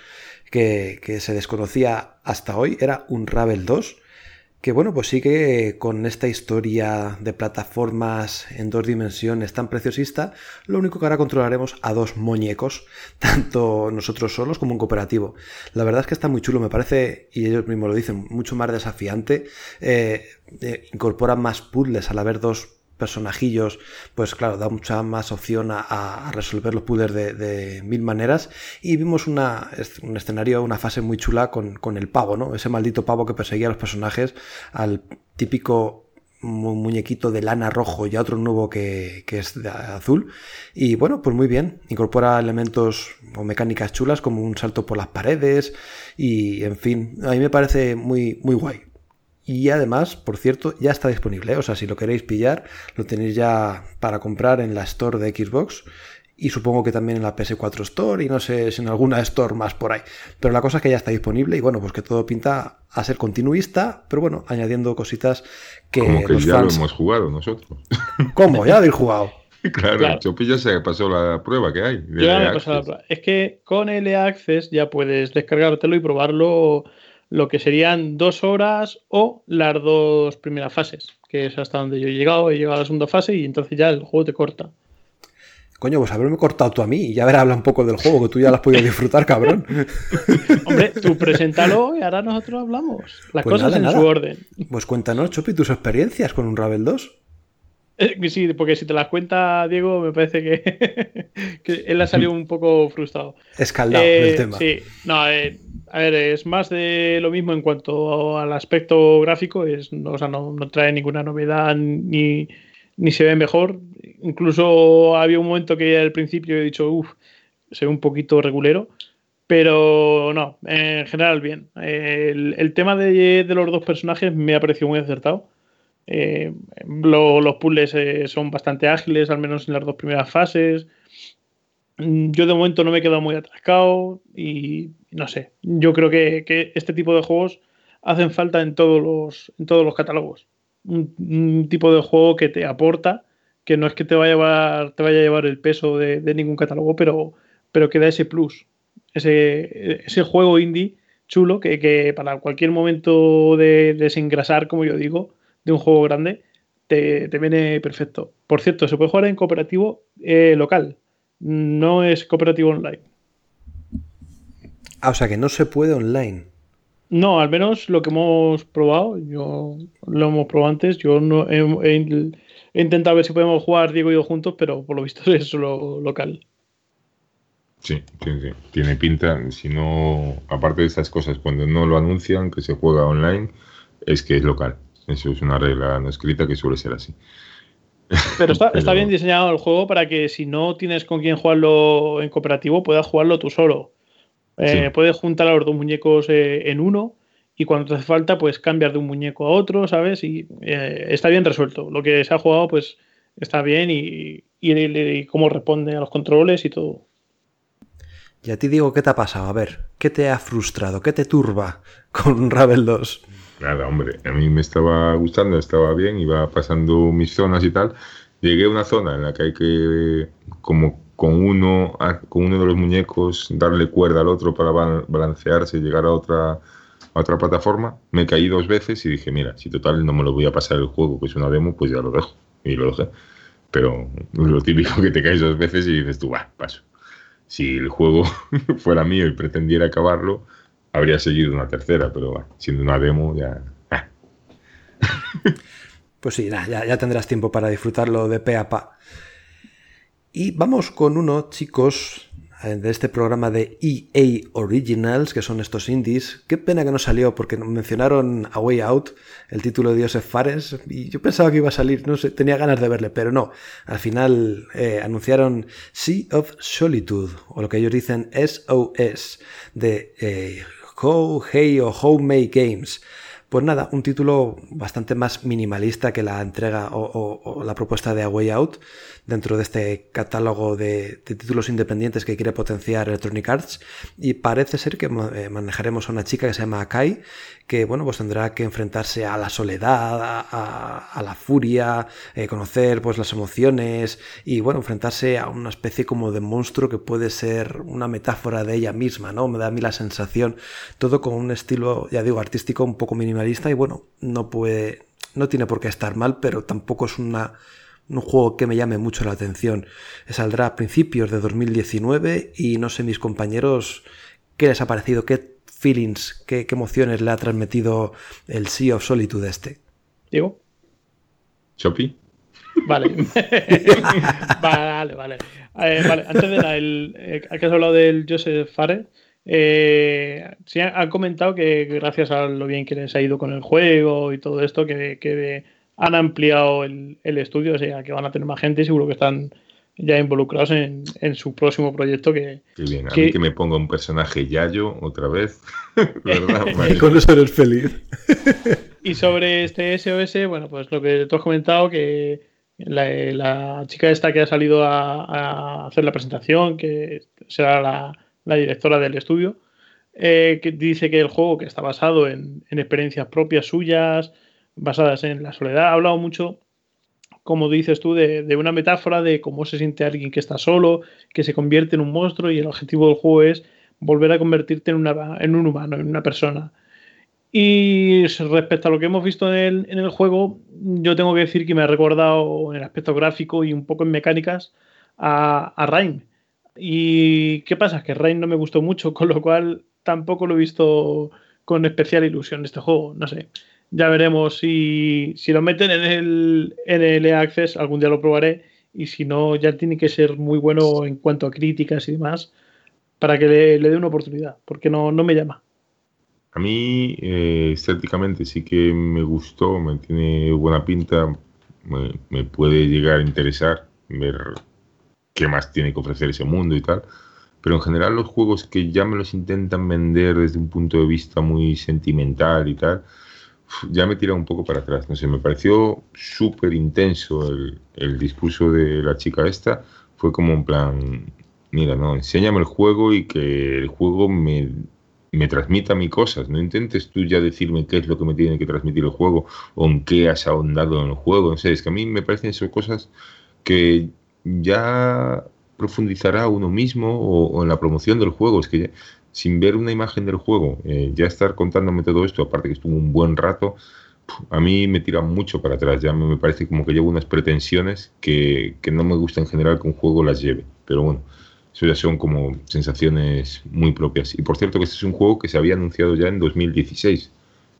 que, que se desconocía hasta hoy, era un Ravel 2, que bueno, pues sigue con esta historia de plataformas en dos dimensiones tan preciosista, lo único que ahora controlaremos a dos muñecos, tanto nosotros solos como un cooperativo. La verdad es que está muy chulo, me parece, y ellos mismos lo dicen, mucho más desafiante, eh, eh, incorpora más puzzles al haber dos personajillos, pues claro, da mucha más opción a, resolver los puzzles de, mil maneras. Y vimos una, un escenario, una fase muy chula con, con, el pavo, ¿no? Ese maldito pavo que perseguía a los personajes, al típico muñequito de lana rojo y a otro nuevo que, que es azul. Y bueno, pues muy bien, incorpora elementos o mecánicas chulas como un salto por las paredes y en fin, a mí me parece muy, muy guay. Y además, por cierto, ya está disponible. ¿eh? O sea, si lo queréis pillar, lo tenéis ya para comprar en la Store de Xbox. Y supongo que también en la PS4 Store y no sé si en alguna Store más por ahí. Pero la cosa es que ya está disponible y bueno, pues que todo pinta a ser continuista, pero bueno, añadiendo cositas que... Como que ya lo hemos jugado nosotros. ¿Cómo? ¿Ya lo habéis jugado? Claro, claro. Chopillo se pasó la prueba que hay. Es que con el Access ya puedes descargártelo y probarlo lo que serían dos horas o las dos primeras fases, que es hasta donde yo he llegado, he llegado a la segunda fase y entonces ya el juego te corta. Coño, pues haberme cortado tú a mí y ya ver, habla un poco del juego, que tú ya lo has podido disfrutar, cabrón. Hombre, tú preséntalo y ahora nosotros hablamos. Las pues cosas en su orden. Pues cuéntanos, Chopi, tus experiencias con un Ravel 2. Sí, porque si te las cuenta Diego, me parece que, que él ha salido un poco frustrado. Escaldado eh, del tema. Sí, no, eh, a ver, es más de lo mismo en cuanto al aspecto gráfico, es, o sea, no, trae ninguna novedad ni, se ve mejor. Incluso había un momento que al principio he dicho, uff, se ve un poquito regulero, pero no, en general bien. El, tema de, los dos personajes me ha parecido muy acertado. Eh, los puzzles eh, son bastante ágiles, al menos en las dos primeras fases. Mm, yo de momento no me he quedado muy atascado y no sé, yo creo que, este tipo de juegos hacen falta en todos los, en todos los catálogos. Un, tipo de juego que te aporta, que no es que te vaya a llevar, te vaya a llevar el peso de, ningún catálogo, pero, pero que da ese plus, ese, ese juego indie chulo que, para cualquier momento de desengrasar, como yo digo, de un juego grande, te, viene perfecto. Por cierto, se puede jugar en cooperativo eh, local, no es cooperativo online. Ah, o sea que no se puede online. No, al menos lo que hemos probado, yo lo hemos probado antes, yo no he, intentado ver si podemos jugar Diego y yo juntos, pero por lo visto es solo local. Sí, sí, sí, tiene pinta, si no, aparte de esas cosas, cuando no lo anuncian que se juega online, es que es local. Eso es una regla no escrita que suele ser así. Pero está, bien diseñado el juego para que si no tienes con quién jugarlo en cooperativo, puedas jugarlo tú solo. Eh, puedes juntar a los dos muñecos eh, en uno y cuando te hace falta, pues cambiar de un muñeco a otro, ¿sabes? Y eh, está bien resuelto. Lo que se ha jugado, pues está bien y, y, cómo responde a los controles y todo. Y a ti digo, ¿qué te ha pasado? A ver, ¿qué te ha frustrado? ¿Qué te turba con Ravel 2? Nada, hombre, a mí me estaba gustando, estaba bien, iba pasando mis zonas y tal. Llegué a una zona en la que hay que, como con uno, con uno de los muñecos, darle cuerda al otro para balancearse y llegar a otra, a otra plataforma. Me caí dos veces y dije, mira, si total no me lo voy a pasar el juego, que es una demo, pues ya lo dejo. Y lo dejé. Pero lo típico que te caes dos veces y dices tú, va, paso. Si el juego fuera mío y pretendiera acabarlo, habría seguido una tercera, pero siendo una demo ya... Ah. Pues sí, ya, ya, tendrás tiempo para disfrutarlo de pe a pa. Y vamos con uno, chicos, eh, de este programa de EA Originals, que son estos indies. Qué pena que no salió porque mencionaron A Way Out, el título de Joseph Fares, y yo pensaba que iba a salir, no sé, tenía ganas de verle, pero no. Al final eh, anunciaron Sea of Solitude, o lo que ellos dicen SOS, de eh, How Hey o How May Games. Pues nada, un título bastante más minimalista que la entrega o, la propuesta de A Way Out dentro de este catálogo de, títulos independientes que quiere potenciar Electronic Arts y parece ser que eh, manejaremos a una chica que se llama Akai que bueno pues tendrá que enfrentarse a la soledad, a, la furia, eh, conocer pues las emociones y bueno enfrentarse a una especie como de monstruo que puede ser una metáfora de ella misma, ¿no? Me da a mí la sensación todo con un estilo ya digo artístico un poco minimalista y bueno no puede no tiene por qué estar mal pero tampoco es una un juego que me llame mucho la atención. Saldrá a principios de 2019 y no sé mis compañeros qué les ha parecido, qué feelings, qué, emociones le ha transmitido el Sea of Solitude este. Diego. Chopi. Vale. vale, vale. Eh, vale. Antes de la, el, eh, has hablado del Joseph Farrell. Eh, sí, han comentado que gracias a lo bien que les ha ido con el juego y todo esto, que, que han ampliado el, estudio, o sea, que van a tener más gente y seguro que están ya involucrados en, su próximo proyecto que... Qué bien, a mí que me ponga un personaje Yayo otra vez, ¿verdad? Con eso eres feliz. y sobre este SOS, bueno, pues lo que tú has comentado, que la, chica esta que ha salido a, hacer la presentación, que será la, directora del estudio, eh, que dice que el juego que está basado en, en experiencias propias suyas, basadas en la soledad. Ha hablado mucho, como dices tú, de, una metáfora de cómo se siente alguien que está solo, que se convierte en un monstruo y el objetivo del juego es volver a convertirte en, una, en un humano, en una persona. Y respecto a lo que hemos visto en el, juego, yo tengo que decir que me ha recordado en el aspecto gráfico y un poco en mecánicas a, a Rain. ¿Y qué pasa? Que Rain no me gustó mucho, con lo cual tampoco lo he visto con especial ilusión este juego. No sé. Ya veremos si, lo meten en el, en el Access, algún día lo probaré. Y si no, ya tiene que ser muy bueno en cuanto a críticas y demás para que le, dé una oportunidad, porque no, no me llama. A mí, eh, estéticamente, sí que me gustó, me tiene buena pinta, me, puede llegar a interesar ver qué más tiene que ofrecer ese mundo y tal. Pero en general, los juegos que ya me los intentan vender desde un punto de vista muy sentimental y tal, ya me tira un poco para atrás. No sé, me pareció súper intenso el, el, discurso de la chica esta. Fue como un plan, mira, no, enséñame el juego y que el juego me, me transmita mis cosas. No intentes tú ya decirme qué es lo que me tiene que transmitir el juego o en qué has ahondado en el juego. No sé, es que a mí me parecen esas cosas que ya profundizará uno mismo o, en la promoción del juego. Es que sin ver una imagen del juego, eh, ya estar contándome todo esto, aparte que estuvo un buen rato, a mí me tira mucho para atrás. Ya me, parece como que llevo unas pretensiones que, que, no me gusta en general que un juego las lleve. Pero bueno, eso ya son como sensaciones muy propias. Y por cierto que este es un juego que se había anunciado ya en 2016.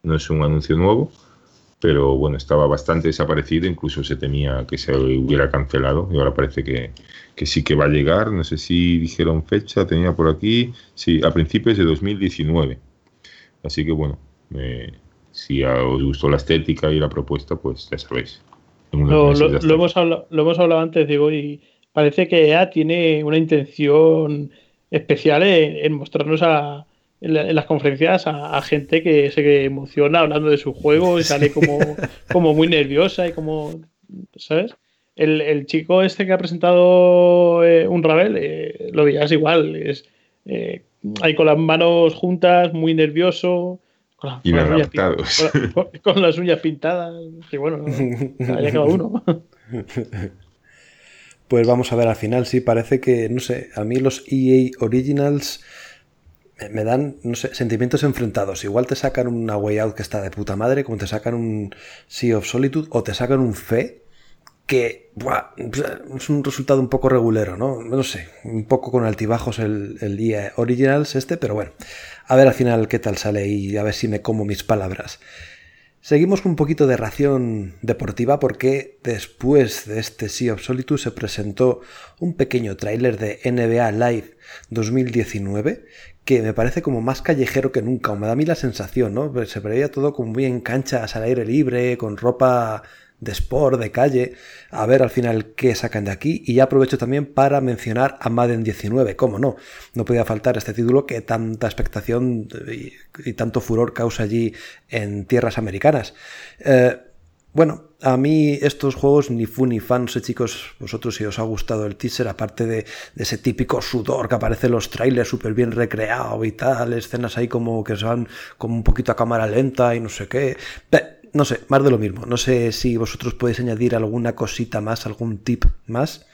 No es un anuncio nuevo, pero bueno, estaba bastante desaparecido, incluso se temía que se hubiera cancelado y ahora parece que, que sí que va a llegar, no sé si dijeron fecha, tenía por aquí, sí, a principios de 2019. Así que bueno, si os gustó la estética y la propuesta, pues ya sabéis. Lo, hemos hablado, lo hemos hablado antes, digo, y parece que EA tiene una intención especial en, mostrarnos a, en, las conferencias a, gente que se emociona hablando de su juego y sale como, como muy nerviosa y como, ¿sabes? el, chico este que ha presentado eh, un Ravel, eh, lo veías igual, es eh, ahí con las manos juntas, muy nervioso, con, las, uñas pintadas, con, las uñas pintadas, que bueno, haya cada uno. Pues vamos a ver al final, sí, parece que, no sé, a mí los EA Originals me dan, no sé, sentimientos enfrentados. Igual te sacan una Way Out que está de puta madre, como te sacan un Sea of Solitude, o te sacan un Fe que es un resultado un poco regulero, ¿no? No sé, un poco con altibajos el, el día Originals este, pero bueno, a ver al final qué tal sale y a ver si me como mis palabras. Seguimos con un poquito de ración deportiva porque después de este Sea of Solitude se presentó un pequeño tráiler de NBA Live 2019 que me parece como más callejero que nunca, o me da a mí la sensación, ¿no? Se veía todo como muy en canchas al aire libre, con ropa de sport, de calle, a ver al final qué sacan de aquí. Y ya aprovecho también para mencionar a Madden 19, cómo no, no podía faltar este título que tanta expectación y, tanto furor causa allí en tierras americanas. Eh, bueno, a mí estos juegos ni fu ni fan, no sé chicos, vosotros si os ha gustado el teaser, aparte de, ese típico sudor que aparece en los trailers súper bien recreado y tal, escenas ahí como que se van como un poquito a cámara lenta y no sé qué. no sé, más de lo mismo. No sé si vosotros podéis añadir alguna cosita más, algún tip más.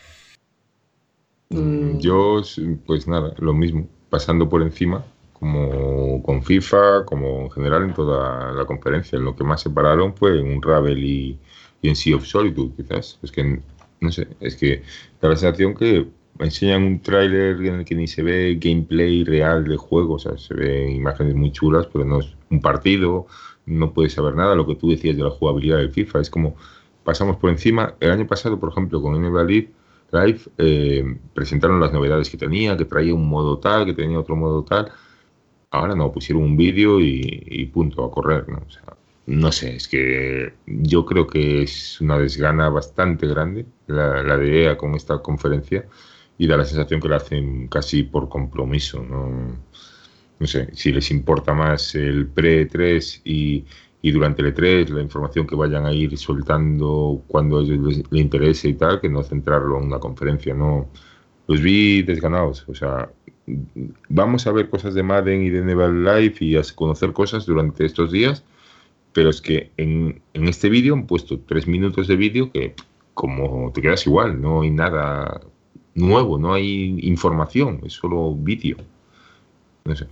Mm, yo, pues nada, lo mismo, pasando por encima, como con FIFA, como en general en toda la conferencia. Lo que más separaron fue un Ravel y, en Sea of Solitude, quizás. Es que, no sé, es que da la sensación que enseñan un tráiler en el que ni se ve gameplay real de juego, o sea, se ven imágenes muy chulas, pero no es un partido, no puedes saber nada, lo que tú decías de la jugabilidad del FIFA, es como pasamos por encima. El año pasado, por ejemplo, con NBA Live, Live eh, presentaron las novedades que tenía, que traía un modo tal, que tenía otro modo tal, Ahora no, pusieron un vídeo y, punto, a correr, ¿no? O sea, no sé, es que yo creo que es una desgana bastante grande la, la de EA con esta conferencia y da la sensación que la hacen casi por compromiso, ¿no? No sé, si les importa más el pre-3 y, y durante el E3 la información que vayan a ir soltando cuando les, les interese y tal, que no centrarlo en una conferencia, no. Los vi desganados, o sea, vamos a ver cosas de Madden y de Never Life y a conocer cosas durante estos días, pero es que en, este vídeo han puesto tres minutos de vídeo que como te quedas igual, no hay nada nuevo, no hay información, es solo vídeo. No sé.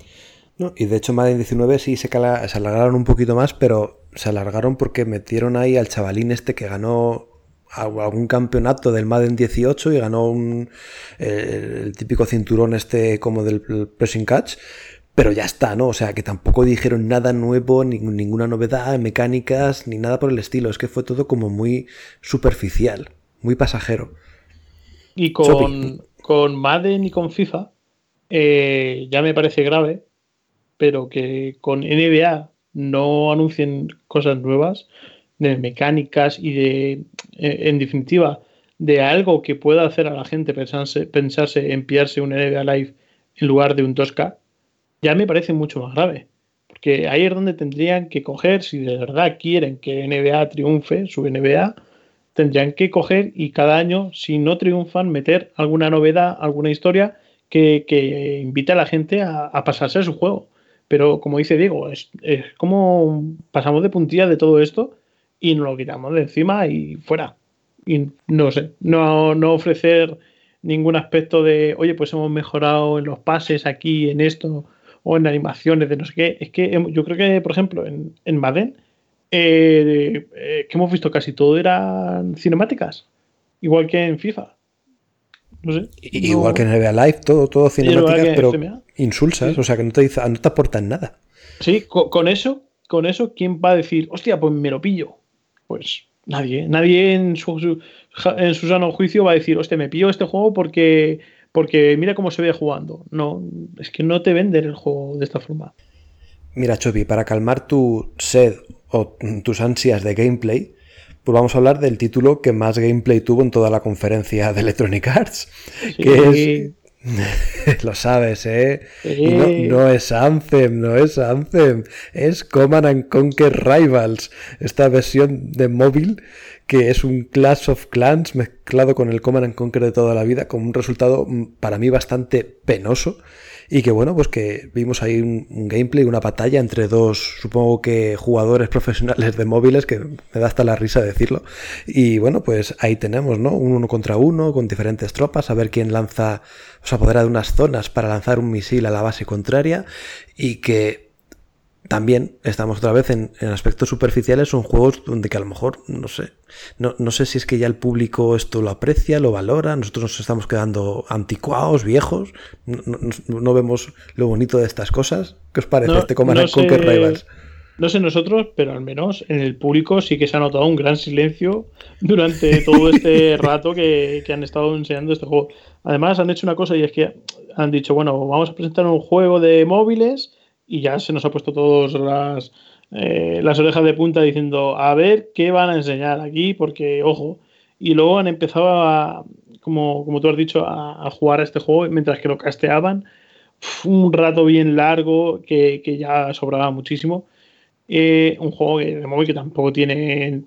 y de hecho Madden 19 sí se, se alargaron un poquito más, pero se alargaron porque metieron ahí al chavalín este que ganó algún campeonato del Madden 18 y ganó un, el típico cinturón este como del pressing catch. Pero ya está, ¿no? O sea, que tampoco dijeron nada nuevo, ni, ninguna novedad, mecánicas, ni nada por el estilo. Es que fue todo como muy superficial, muy pasajero. Y con, con Madden y con FIFA, eh, ya me parece grave, pero que con NBA no anuncien cosas nuevas, de mecánicas y de, eh, en definitiva, de algo que pueda hacer a la gente pensarse, pensarse en pillarse un NBA Live en lugar de un Tosca, ya me parece mucho más grave. Porque ahí es donde tendrían que coger, si de verdad quieren que NBA triunfe, su NBA, tendrían que coger y cada año, si no triunfan, meter alguna novedad, alguna historia que, que invite a la gente a, a, pasarse a su juego. Pero como dice Diego, es, es como pasamos de puntilla de todo esto y nos lo quitamos de encima y fuera. Y no sé, no, no ofrecer ningún aspecto de, oye, pues hemos mejorado en los pases aquí, en esto, o en animaciones de no sé qué. Es que yo creo que, por ejemplo, en, en Madden, eh, eh, que hemos visto casi todo eran cinemáticas, igual que en FIFA. No sé. Igual que en NBA Live, todo, todo cinemáticas, pero insulsas, o sea que no te, no te aportan nada. Sí, con, eso, con eso, ¿quién va a decir, hostia, pues me lo pillo? Pues nadie. Nadie en su, en su sano juicio va a decir, hostia, me pillo este juego porque, porque mira cómo se ve jugando. No, es que no te venden el juego de esta forma. Mira, Chopi, para calmar tu sed o tus ansias de gameplay, pues vamos a hablar del título que más gameplay tuvo en toda la conferencia de Electronic Arts, que es Lo sabes, ¿eh? no, es Anthem, no es Anthem, es Command and Conquer Rivals, esta versión de móvil que es un Clash of Clans mezclado con el Command and Conquer de toda la vida, con un resultado mm, para mí bastante penoso. Y que bueno, pues que vimos ahí un, gameplay, una batalla entre dos, supongo que jugadores profesionales de móviles, que me da hasta la risa decirlo. Y bueno, pues ahí tenemos, ¿no? Un uno contra uno, con diferentes tropas, a ver quién lanza, o se apodera de unas zonas para lanzar un misil a la base contraria. Y que también estamos otra vez en, aspectos superficiales, son juegos donde que a lo mejor, no sé, no, no, sé si es que ya el público esto lo aprecia, lo valora, nosotros nos estamos quedando anticuados, viejos, no, vemos lo bonito de estas cosas. ¿Qué os parece este Command Conquer Rivals? No sé nosotros, pero al menos en el público sí que se ha notado un gran silencio durante todo este rato que, que han estado enseñando este juego. Además han hecho una cosa y es que han dicho, bueno, vamos a presentar un juego de móviles y ya se nos ha puesto todas las, eh, las orejas de punta diciendo, a ver qué van a enseñar aquí, porque, ojo, y luego han empezado a, como, como tú has dicho, a, jugar a este juego mientras que lo casteaban. Un rato bien largo que, ya sobraba muchísimo. Eh, un juego de móvil que tampoco tiene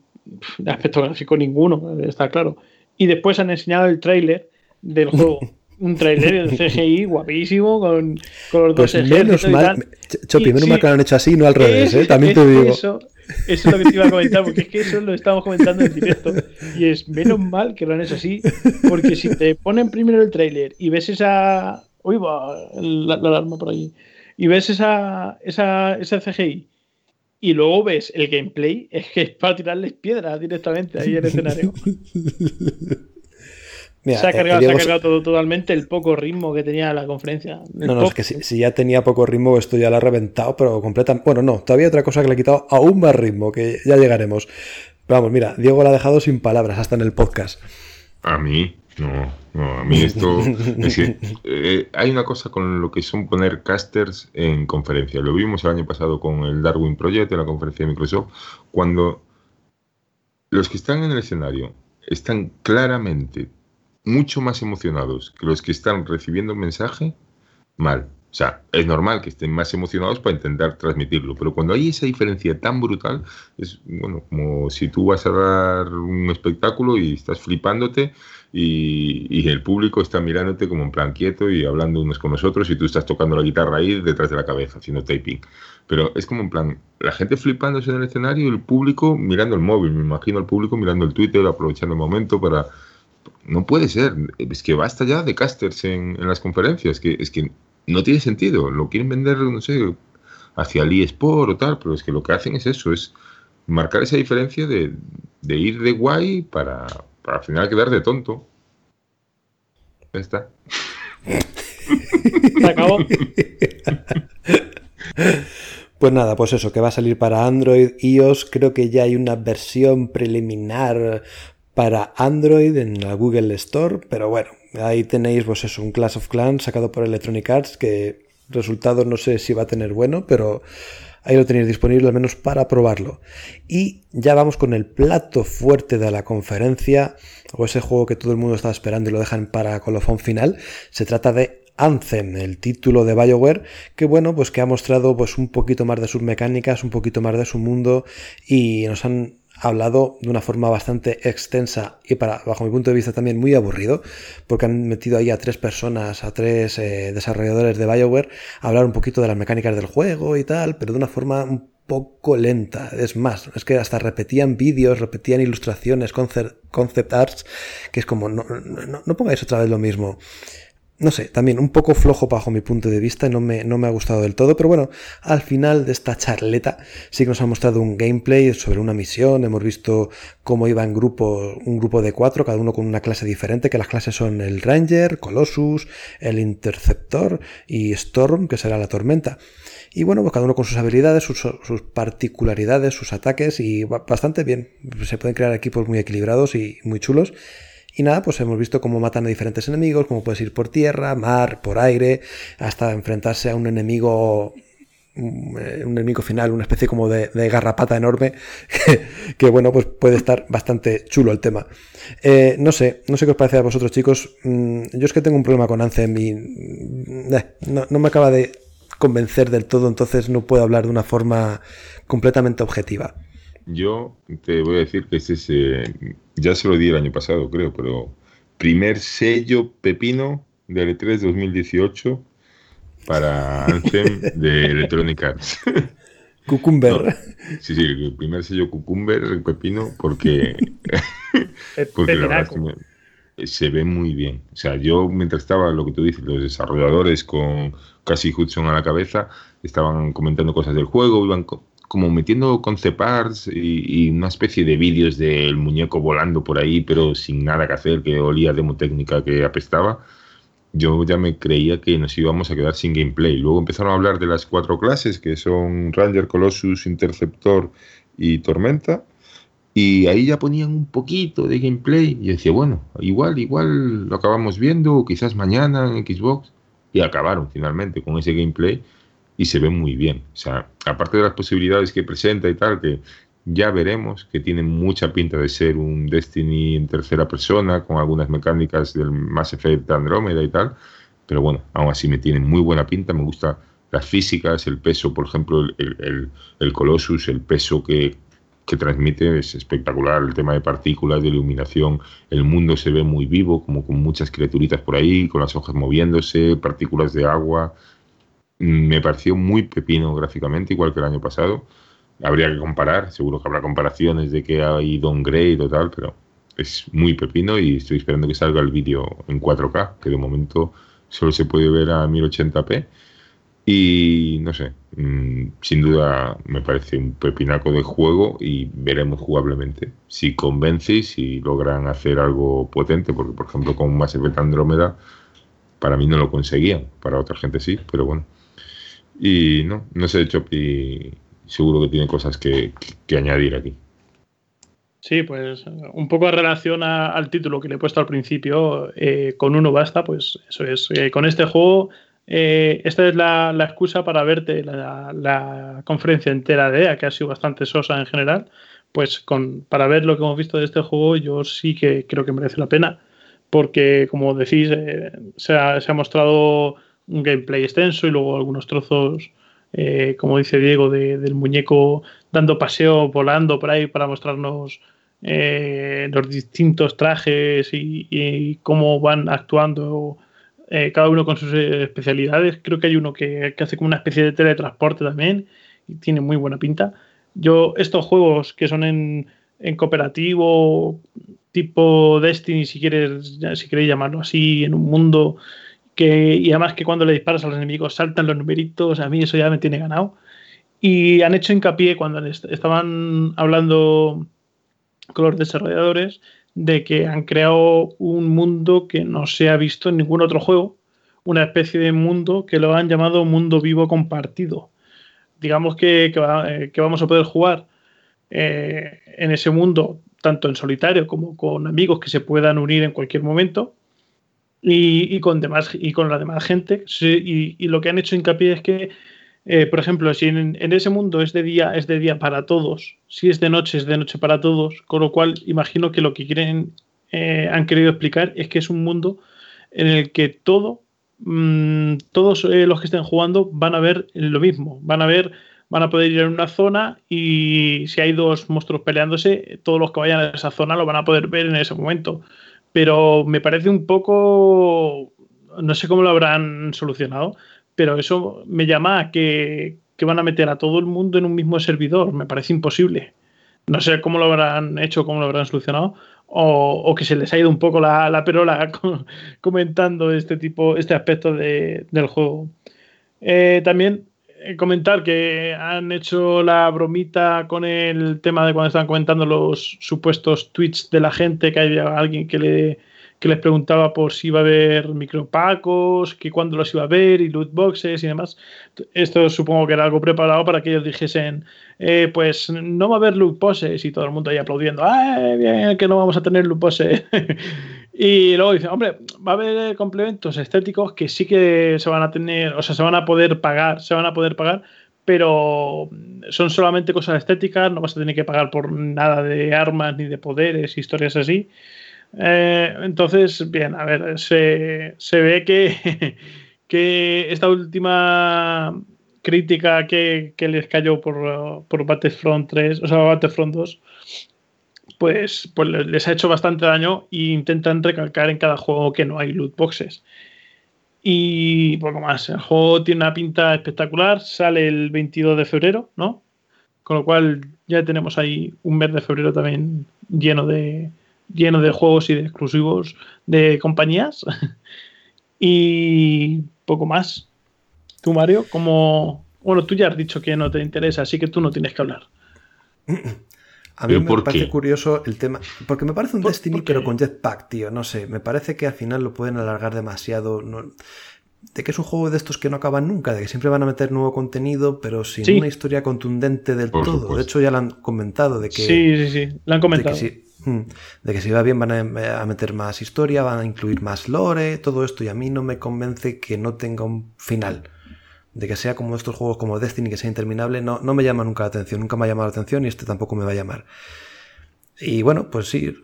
aspecto gráfico ninguno, está claro. Y después han enseñado el tráiler del juego. un trailer de CGI guapísimo con, con los pues dos menos mal, Chopi, menos mal que lo han hecho así, no al revés, ¿eh? también te digo. Eso, eso, es lo que te iba a comentar, porque es que eso lo estamos comentando en directo. Y es menos mal que lo han hecho así, porque si te ponen primero el trailer y ves esa. Uy, va, la, alarma por ahí. Y ves esa, esa, esa CGI y luego ves el gameplay, es que es para tirarles piedras directamente ahí en el escenario. se, ha eh, cargado, todo, totalmente el poco ritmo que tenía la conferencia. No, no, es que si, ya tenía poco ritmo, esto ya lo ha reventado, pero completamente. Bueno, no, todavía hay otra cosa que le ha quitado aún más ritmo, que ya llegaremos. Pero vamos, mira, Diego la ha dejado sin palabras hasta en el podcast. A mí, no, no, a mí esto. es que, eh, hay una cosa con lo que son poner casters en conferencia. Lo vimos el año pasado con el Darwin Project en la conferencia de Microsoft, cuando los que están en el escenario están claramente mucho más emocionados que los que están recibiendo un mensaje, mal. O sea, es normal que estén más emocionados para intentar transmitirlo, pero cuando hay esa diferencia tan brutal, es bueno, como si tú vas a dar un espectáculo y estás flipándote y, el público está mirándote como en plan quieto y hablando unos con nosotros y tú estás tocando la guitarra ahí detrás de la cabeza, haciendo taping. Pero es como en plan, la gente flipándose en el escenario y el público mirando el móvil, me imagino al público mirando el Twitter, aprovechando el momento para no puede ser. Es que basta ya de casters en, las conferencias. Que, es que no tiene sentido. Lo quieren vender, no sé, hacia el eSport o tal, pero es que lo que hacen es eso, es marcar esa diferencia de, ir de guay para, para al final quedar de tonto. Ya está. Se acabó. Pues nada, pues eso, que va a salir para Android, iOS, creo que ya hay una versión preliminar para Android en la Google Store, pero bueno, ahí tenéis pues eso, un Clash of Clans sacado por Electronic Arts que resultado no sé si va a tener bueno, pero ahí lo tenéis disponible al menos para probarlo. Y ya vamos con el plato fuerte de la conferencia, o ese juego que todo el mundo estaba esperando y lo dejan para colofón final. Se trata de Anthem, el título de BioWare, que bueno, pues que ha mostrado pues un poquito más de sus mecánicas, un poquito más de su mundo y nos han hablado de una forma bastante extensa y para, bajo mi punto de vista también muy aburrido, porque han metido ahí a tres personas, a tres eh, desarrolladores de Bioware, a hablar un poquito de las mecánicas del juego y tal, pero de una forma un poco lenta. Es más, es que hasta repetían vídeos, repetían ilustraciones, concept, arts, que es como, no, no, no pongáis otra vez lo mismo no sé, también un poco flojo bajo mi punto de vista, no me, no me ha gustado del todo, pero bueno, al final de esta charleta sí que nos ha mostrado un gameplay sobre una misión, hemos visto cómo iba en grupo, un grupo de cuatro, cada uno con una clase diferente, que las clases son el Ranger, Colossus, el Interceptor y Storm, que será la tormenta. Y bueno, pues cada uno con sus habilidades, sus, sus particularidades, sus ataques y bastante bien. Se pueden crear equipos muy equilibrados y muy chulos. Y nada, pues hemos visto cómo matan a diferentes enemigos, cómo puedes ir por tierra, mar, por aire, hasta enfrentarse a un enemigo un enemigo final, una especie como de, garrapata enorme, que, bueno, pues puede estar bastante chulo el tema. Eh, no sé, no sé qué os parece a vosotros chicos. Mm, yo es que tengo un problema con Anthem y mm, eh, no, no me acaba de convencer del todo, entonces no puedo hablar de una forma completamente objetiva. Yo te voy a decir que ese es, eh, ya se lo di el año pasado, creo, pero primer sello pepino de L3 2018 para Anthem de Electronic Arts. Cucumber. sí, sí, el primer sello Cucumber, pepino, porque, porque la verdad se ve muy bien. O sea, yo mientras estaba, lo que tú dices, los desarrolladores con casi Hudson a la cabeza, estaban comentando cosas del juego, iban como metiendo concept arts y, una especie de vídeos del muñeco volando por ahí, pero sin nada que hacer, que olía demo técnica que apestaba, yo ya me creía que nos íbamos a quedar sin gameplay. Luego empezaron a hablar de las cuatro clases, que son Ranger, Colossus, Interceptor y Tormenta. Y ahí ya ponían un poquito de gameplay. Y decía, bueno, igual, igual lo acabamos viendo, quizás mañana en Xbox. Y acabaron finalmente con ese gameplay y se ve muy bien. O sea, aparte de las posibilidades que presenta y tal, que ya veremos, que tiene mucha pinta de ser un Destiny en tercera persona, con algunas mecánicas del Mass Effect Andromeda y tal, pero bueno, aún así me tiene muy buena pinta, me gusta las físicas, el peso, por ejemplo, el, el, el Colossus, el peso que, que transmite es espectacular, el tema de partículas, de iluminación, el mundo se ve muy vivo, como con muchas criaturitas por ahí, con las hojas moviéndose, partículas de agua. Me pareció muy pepino gráficamente, igual que el año pasado. Habría que comparar, seguro que habrá comparaciones de que hay downgrade o tal, pero es muy pepino y estoy esperando que salga el vídeo en 4K, que de momento solo se puede ver a 1080p y no sé, mm, sin duda me parece un pepinaco de juego y veremos jugablemente si convence y si logran hacer algo potente, porque por ejemplo con Mass Effect Andrómeda para mí no lo conseguían, para otra gente sí, pero bueno. Y no, no sé, Chopi seguro que tiene cosas que, añadir aquí. Sí, pues un poco en relación al título que le he puesto al principio, eh, con uno basta, pues eso es, eh, con este juego eh, esta es la, excusa para verte la, conferencia entera de EA, que ha sido bastante sosa en general. Pues con, para ver lo que hemos visto de este juego, yo sí que creo que merece la pena. Porque, como decís, eh, se, ha, mostrado un gameplay extenso y luego algunos trozos, eh, como dice Diego, del muñeco dando paseo, volando por ahí para mostrarnos los distintos trajes y, y cómo van actuando eh, cada uno con sus eh, especialidades. Creo que hay uno que, hace como una especie de teletransporte también y tiene muy buena pinta. Yo, estos juegos que son en, cooperativo, tipo Destiny, si quieres, si queréis llamarlo así, en un mundo que, y además que cuando le disparas a los enemigos saltan los numeritos, a mí eso ya me tiene ganado. Y han hecho hincapié cuando estaban hablando con los desarrolladores de que han creado un mundo que no se ha visto en ningún otro juego, una especie de mundo que lo han llamado mundo vivo compartido. Digamos que, eh, vamos a poder jugar eh, en ese mundo tanto en solitario como con amigos que se puedan unir en cualquier momento y, con, demás, y con la demás gente. y, lo que han hecho hincapié es que eh, por ejemplo, si en, ese mundo es de día, es de día para todos, si es de noche, es de noche para todos, con lo cual imagino que lo que quieren, eh, han querido explicar es que es un mundo en el que todo, mm, todos eh, los que estén jugando van a ver lo mismo, van a ver, van a poder ir en una zona y si hay dos monstruos peleándose, todos los que vayan a esa zona lo van a poder ver en ese momento. Pero me parece un poco, no sé cómo lo habrán solucionado, pero eso me llama a que, van a meter a todo el mundo en un mismo servidor. Me parece imposible. No sé cómo lo habrán hecho, cómo lo habrán solucionado, o, que se les ha ido un poco la, la perola comentando este tipo, este aspecto del juego. Eh, también comentar que han hecho la bromita con el tema de cuando están comentando los supuestos tweets de la gente, que hay alguien que le que les preguntaba por si iba a haber micropacos, que cuándo los iba a ver y loot boxes y demás. Esto supongo que era algo preparado para que ellos dijesen, eh, pues no va a haber loot boxes y todo el mundo ahí aplaudiendo, ¡ay, bien, que no vamos a tener loot boxes! y luego dice, hombre, va a haber complementos estéticos que sí que se van a tener, o sea, se van a poder pagar, se van a poder pagar, pero son solamente cosas estéticas, no vas a tener que pagar por nada de armas ni de poderes, historias así. Eh, entonces, bien, a ver, se, ve que, que esta última crítica que, les cayó por, por Battlefront 3, o sea, Battlefront 2, pues, pues les ha hecho bastante daño e intentan recalcar en cada juego que no hay loot boxes. Y poco más. El juego tiene una pinta espectacular. Sale el 22 de febrero, ¿no? Con lo cual ya tenemos ahí un mes de febrero también lleno de, lleno de juegos y de exclusivos de compañías. y poco más. Tú, Mario, como. Bueno, tú ya has dicho que no te interesa, así que tú no tienes que hablar. A mí me parece curioso el tema. Porque me parece un Destiny, pero con jetpack, tío. No sé. Me parece que al final lo pueden alargar demasiado. de que es un juego de estos que no acaban nunca, de que siempre van a meter nuevo contenido, pero sin una historia contundente del todo. De hecho, ya lo han comentado. De que, sí, sí, sí. Lo han comentado. Hmm. De que si va bien van a, meter más historia, van a incluir más lore, todo esto, y a mí no me convence que no tenga un final. de que sea como estos juegos como Destiny, que sea interminable, no, no me llama nunca la atención, nunca me ha llamado la atención y este tampoco me va a llamar. Y bueno, pues sí,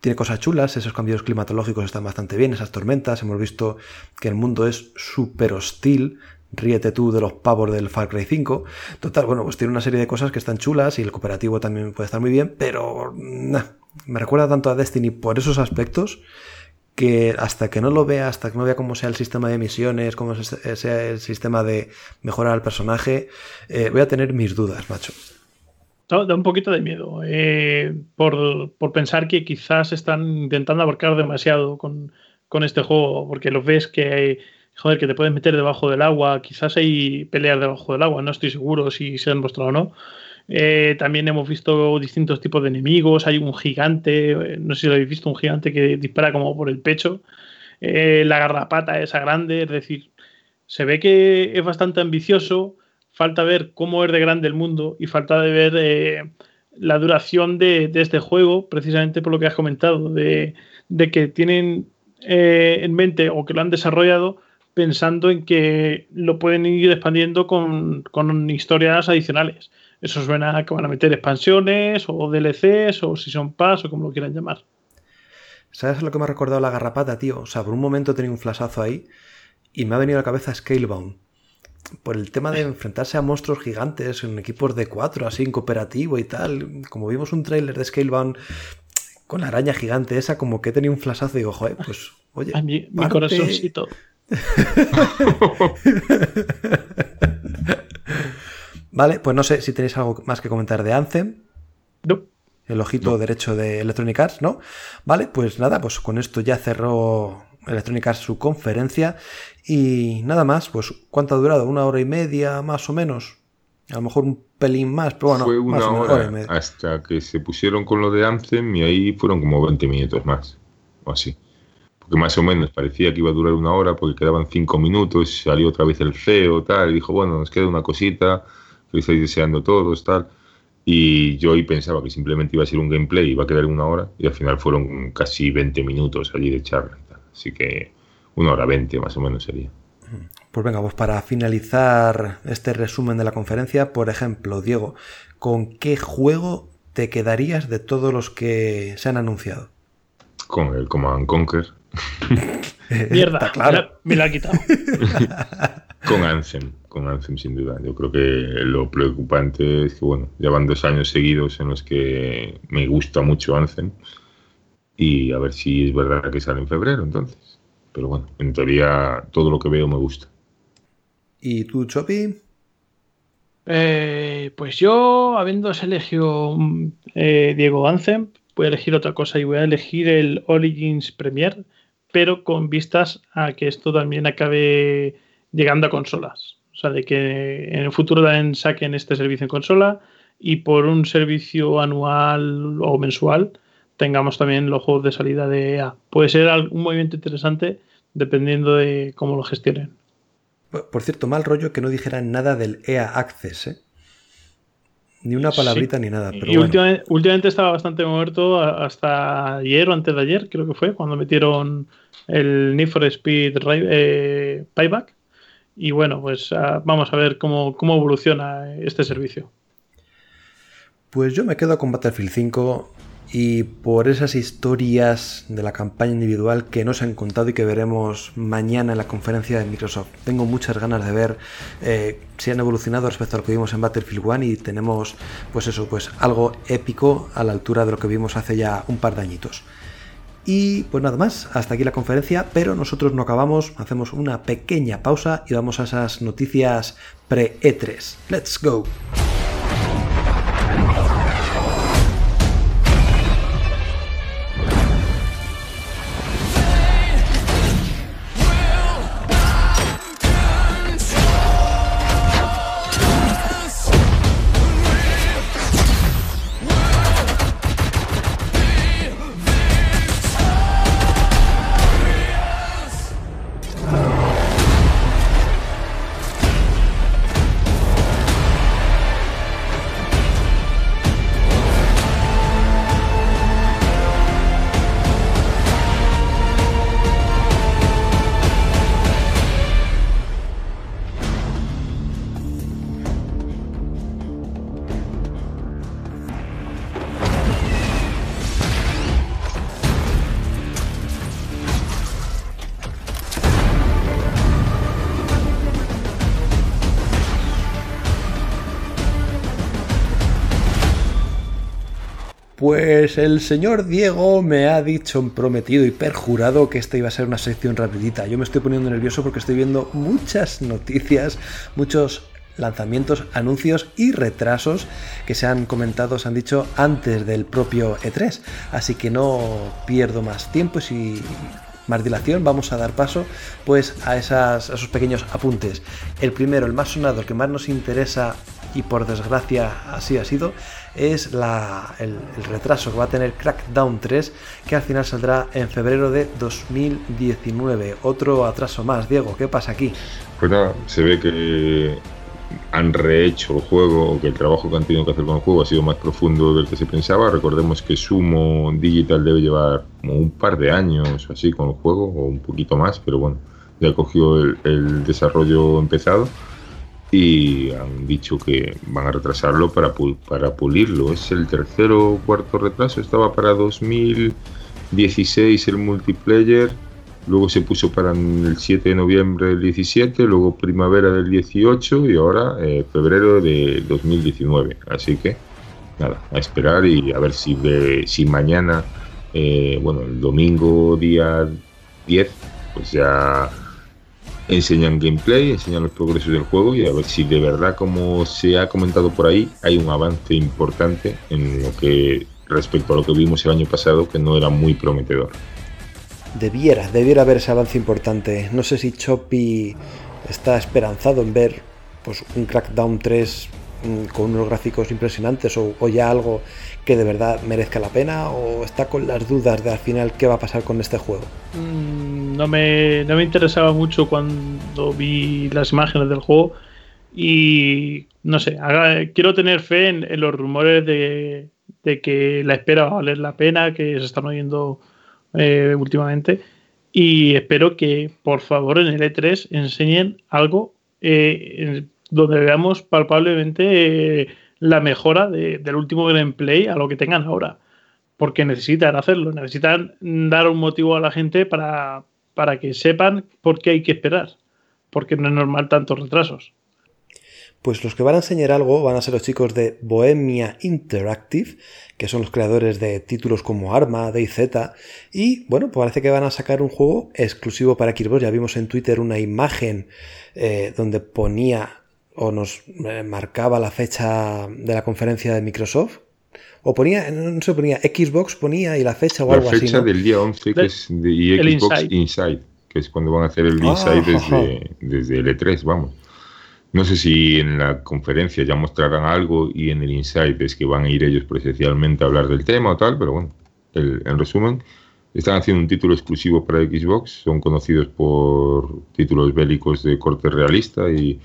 tiene cosas chulas, esos cambios climatológicos están bastante bien, esas tormentas, hemos visto que el mundo es súper hostil, ríete tú de los pavos del Far Cry 5. Total, bueno, pues tiene una serie de cosas que están chulas y el cooperativo también puede estar muy bien, pero me recuerda tanto a Destiny por esos aspectos que hasta que no lo vea, hasta que no vea cómo sea el sistema de misiones, cómo sea el sistema de mejorar al personaje, eh, voy a tener mis dudas, macho. da un poquito de miedo eh, por, pensar que quizás están intentando abarcar demasiado con, con este juego, porque lo ves que hay joder, que te puedes meter debajo del agua, quizás hay peleas debajo del agua, no estoy seguro si se han mostrado o no. Eh, también hemos visto distintos tipos de enemigos, hay un gigante, eh, no sé si lo habéis visto, un gigante que dispara como por el pecho, eh, la garrapata esa grande, es decir, se ve que es bastante ambicioso, falta ver cómo es de grande el mundo y falta de ver la duración de, este juego, precisamente por lo que has comentado, de, de que tienen en mente o que lo han desarrollado pensando en que lo pueden ir expandiendo con, historias adicionales. Eso suena a que van a meter expansiones o DLCs o si son Pass o como lo quieran llamar. ¿Sabes lo que me ha recordado la garrapata, tío? O sea, por un momento tenía un flashazo ahí y me ha venido a la cabeza Scalebound. Por el tema de enfrentarse a monstruos gigantes en equipos de cuatro, así en cooperativo y tal. Como vimos un tráiler de Scalebound con la araña gigante esa, como que tenía un flashazo y digo, joder, pues, oye. mi, mi corazoncito. vale, pues no sé si tenéis algo más que comentar de Anthem. No. El ojito derecho de Electronic Arts, ¿no? Vale, pues nada, pues con esto ya cerró Electronic Arts su conferencia. Y nada más, pues ¿cuánto ha durado? ¿Una hora y media más o menos? A lo mejor un pelín más, pero bueno, Fue una hora, hasta que se pusieron con lo de Anthem y ahí fueron como 20 minutos más, o así que más o menos parecía que iba a durar una hora porque quedaban cinco minutos, salió otra vez el CEO, tal, y dijo, bueno, nos queda una cosita, que estáis deseando todos, tal. Y yo ahí pensaba que simplemente iba a ser un gameplay, iba a quedar una hora, y al final fueron casi 20 minutos allí de charla. Así que una hora 20 más o menos sería. Pues venga, pues para finalizar este resumen de la conferencia, por ejemplo, Diego, ¿con qué juego te quedarías de todos los que se han anunciado? Con el Command Conquer. Mierda, claro. me, la, ha quitado. con Ansem, con Ansem sin duda. Yo creo que lo preocupante es que, bueno, llevan dos años seguidos en los que me gusta mucho Ansem y a ver si es verdad que sale en febrero entonces. Pero bueno, en teoría todo lo que veo me gusta. ¿Y tú, Chopi? Eh, pues yo, habiendo elegido eh, Diego Ansem, voy a elegir otra cosa y voy a elegir el Origins Premier pero con vistas a que esto también acabe llegando a consolas. O sea, de que en el futuro también saquen este servicio en consola y por un servicio anual o mensual tengamos también los juegos de salida de EA. Puede ser un movimiento interesante dependiendo de cómo lo gestionen. Por cierto, mal rollo que no dijeran nada del EA Access, ¿eh? Ni una palabrita ni nada. Pero y últimamente, estaba bastante muerto hasta ayer o antes de ayer, creo que fue, cuando metieron el Need for Speed eh, Payback. Y bueno, pues ah, vamos a ver cómo, cómo evoluciona este servicio. Pues yo me quedo con Battlefield 5 y por esas historias de la campaña individual que nos han contado y que veremos mañana en la conferencia de Microsoft. Tengo muchas ganas de ver eh, si han evolucionado respecto a lo que vimos en Battlefield 1 y tenemos pues eso, pues algo épico a la altura de lo que vimos hace ya un par de añitos. Y pues nada más, hasta aquí la conferencia, pero nosotros no acabamos, hacemos una pequeña pausa y vamos a esas noticias pre-E3. ¡Let's go! El señor Diego me ha dicho, prometido y perjurado que esta iba a ser una sección rapidita. Yo me estoy poniendo nervioso porque estoy viendo muchas noticias, muchos lanzamientos, anuncios y retrasos que se han comentado, se han dicho antes del propio E3. Así que no pierdo más tiempo y más dilación, vamos a dar paso pues a, esas, esos pequeños apuntes. El primero, el más sonado, el que más nos interesa y por desgracia así ha sido, es la, el, retraso que va a tener Crackdown 3, que al final saldrá en febrero de 2019. Otro atraso más, Diego, ¿qué pasa aquí? Pues nada, se ve que han rehecho el juego o que el trabajo que han tenido que hacer con el juego ha sido más profundo del que se pensaba. Recordemos que Sumo Digital debe llevar como un par de años así con el juego o un poquito más, pero bueno, ya cogió el, el desarrollo empezado y han dicho que van a retrasarlo para, para pulirlo. Es el tercero o cuarto retraso, estaba para 2016 el multiplayer luego se puso para el 7 de noviembre del 17, luego primavera del 18 y ahora eh, febrero de 2019. Así que nada, a esperar y a ver si, de, si mañana, eh, bueno, el domingo día 10, pues ya enseñan gameplay, enseñan los progresos del juego y a ver si de verdad, como se ha comentado por ahí, hay un avance importante en lo que respecto a lo que vimos el año pasado, que no era muy prometedor debiera, debiera haber ese avance importante. No sé si Choppy está esperanzado en ver pues, un Crackdown 3 mm, con unos gráficos impresionantes o, ya algo que de verdad merezca la pena o está con las dudas de al final qué va a pasar con este juego. Mm, no me, no me interesaba mucho cuando vi las imágenes del juego y no sé, quiero tener fe en, los rumores de, de, que la espera va a valer la pena, que se están oyendo eh, últimamente. Y espero que, por favor, en el E3 enseñen algo eh, donde veamos palpablemente eh, la mejora del último gameplay a lo que tengan ahora. Porque necesitan hacerlo, necesitan dar un motivo a la gente para, para que sepan por qué hay que esperar. Porque no es normal tantos retrasos. Pues los que van a enseñar algo van a ser los chicos de Bohemia Interactive, que son los creadores de títulos como Arma, DayZ, y bueno, pues parece que van a sacar un juego exclusivo para Xbox. Ya vimos en Twitter una imagen eh, donde ponía o nos eh, marcaba la fecha de la conferencia de Microsoft. O ponía, no se ponía, Xbox ponía y la fecha o algo así. La fecha del día 11 que es de Xbox Inside. que es cuando van a hacer el ah, Inside desde, desde el E3, vamos. No sé si en la conferencia ya mostrarán algo y en el Insight es que van a ir ellos presencialmente a hablar del tema o tal, pero bueno, en resumen, están haciendo un título exclusivo para Xbox, son conocidos por títulos bélicos de corte realista y,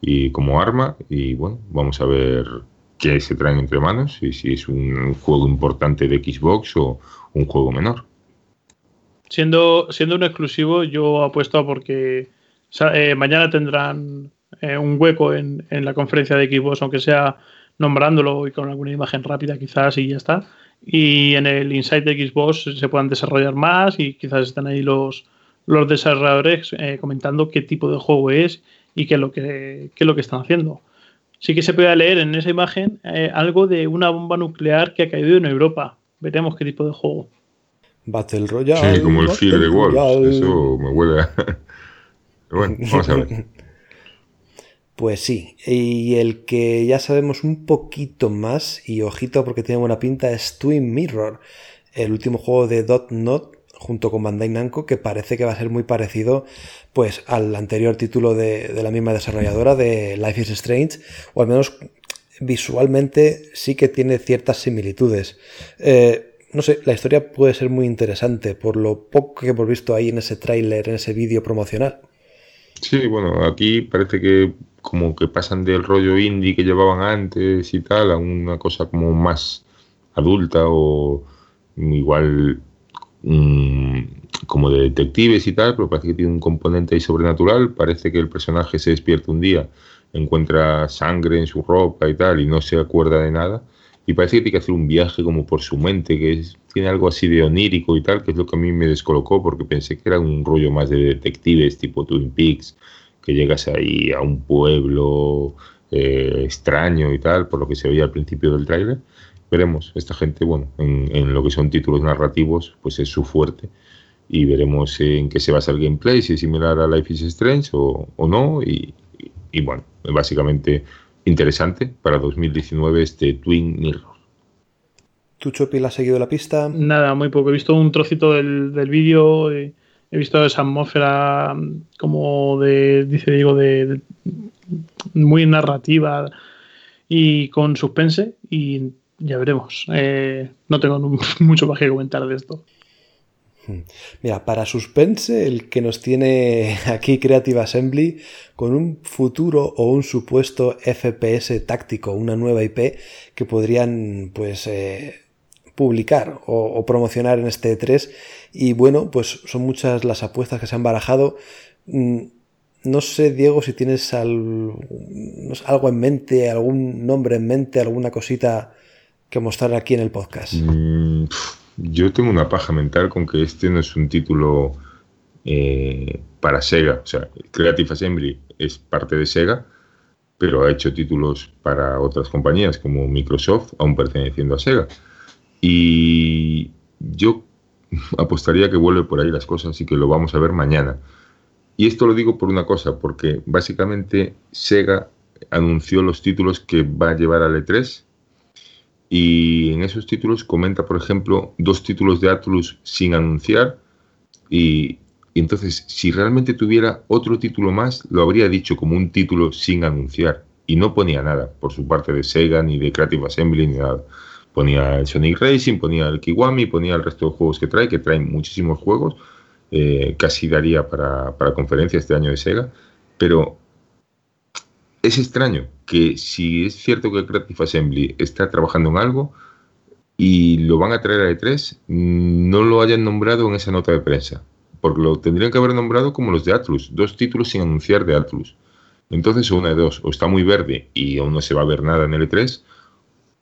y como arma, y bueno, vamos a ver qué se traen entre manos y si es un juego importante de Xbox o un juego menor. Siendo, siendo un exclusivo, yo apuesto porque eh, mañana tendrán eh, un hueco en, la conferencia de Xbox, aunque sea nombrándolo y con alguna imagen rápida quizás y ya está. Y en el Insight de Xbox se puedan desarrollar más y quizás estén ahí los, los desarrolladores eh, comentando qué tipo de juego es y qué es lo que, qué es lo que están haciendo. Sí que se puede leer en esa imagen eh, algo de una bomba nuclear que ha caído en Europa. Veremos qué tipo de juego. Battle Royale. Sí, como el Fear de Wolves. Eso me huele a... bueno, vamos a ver. Pues sí, y el que ya sabemos un poquito más, y ojito porque tiene buena pinta, es Twin Mirror, el último juego de Dot Not junto con Bandai Namco, que parece que va a ser muy parecido pues al anterior título de, la misma desarrolladora de Life is Strange, o al menos visualmente sí que tiene ciertas similitudes. Eh, no sé, la historia puede ser muy interesante por lo poco que hemos visto ahí en ese tráiler, en ese vídeo promocional. Sí, bueno, aquí parece que como que pasan del rollo indie que llevaban antes y tal a una cosa como más adulta o igual mm, como de detectives y tal, pero parece que tiene un componente ahí sobrenatural. Parece que el personaje se despierta un día, encuentra sangre en su ropa y tal y no se acuerda de nada. Y parece que tiene que hacer un viaje como por su mente, que tiene algo así de onírico y tal, que es lo que a mí me descolocó porque pensé que era un rollo más de detectives tipo Twin Peaks que llegas ahí a un pueblo eh, extraño y tal, por lo que se veía al principio del tráiler. Veremos. Esta gente, bueno, en, lo que son títulos narrativos, pues es su fuerte. Y veremos en qué se basa el gameplay, si es similar a Life is Strange o, no. Y, y, bueno, básicamente interesante para 2019 este Twin Mirror. ¿Tú, Chopi, la has seguido la pista? Nada, muy poco. He visto un trocito del, del vídeo. he visto esa atmósfera como de, dice Diego, de muy narrativa y con suspense y ya veremos. Eh, no tengo mucho más que comentar de esto. Hmm. Mira, para suspense, el que nos tiene aquí Creative Assembly con un futuro o un supuesto FPS táctico, una nueva IP que podrían pues eh, publicar o, o, promocionar en este E3 y bueno, pues son muchas las apuestas que se han barajado. Mm, no sé, Diego, si tienes algo en mente, algún nombre en mente, alguna cosita que mostrar aquí en el podcast. Mm, yo tengo una paja mental con que este no es un título eh, para Sega. O sea, Creative Assembly es parte de Sega, pero ha hecho títulos para otras compañías como Microsoft, aún perteneciendo a Sega. Y yo apostaría que vuelve por ahí las cosas y que lo vamos a ver mañana. Y esto lo digo por una cosa, porque básicamente Sega anunció los títulos que va a llevar al E3 y en esos títulos comenta, por ejemplo, dos títulos de Atlus sin anunciar y, entonces si realmente tuviera otro título más, lo habría dicho como un título sin anunciar y no ponía nada por su parte de Sega ni de Creative Assembly ni nada. Ponía el Sonic Racing, ponía el Kiwami, ponía el resto de juegos que trae, que traen muchísimos juegos eh, casi daría para, para conferencias este año de Sega, pero es extraño que si es cierto que Creative Assembly está trabajando en algo y lo van a traer a E3, no lo hayan nombrado en esa nota de prensa, porque lo tendrían que haber nombrado como los de Atlus, dos títulos sin anunciar de Atlus. Entonces, una de dos, o está muy verde y aún no se va a ver nada en el E3,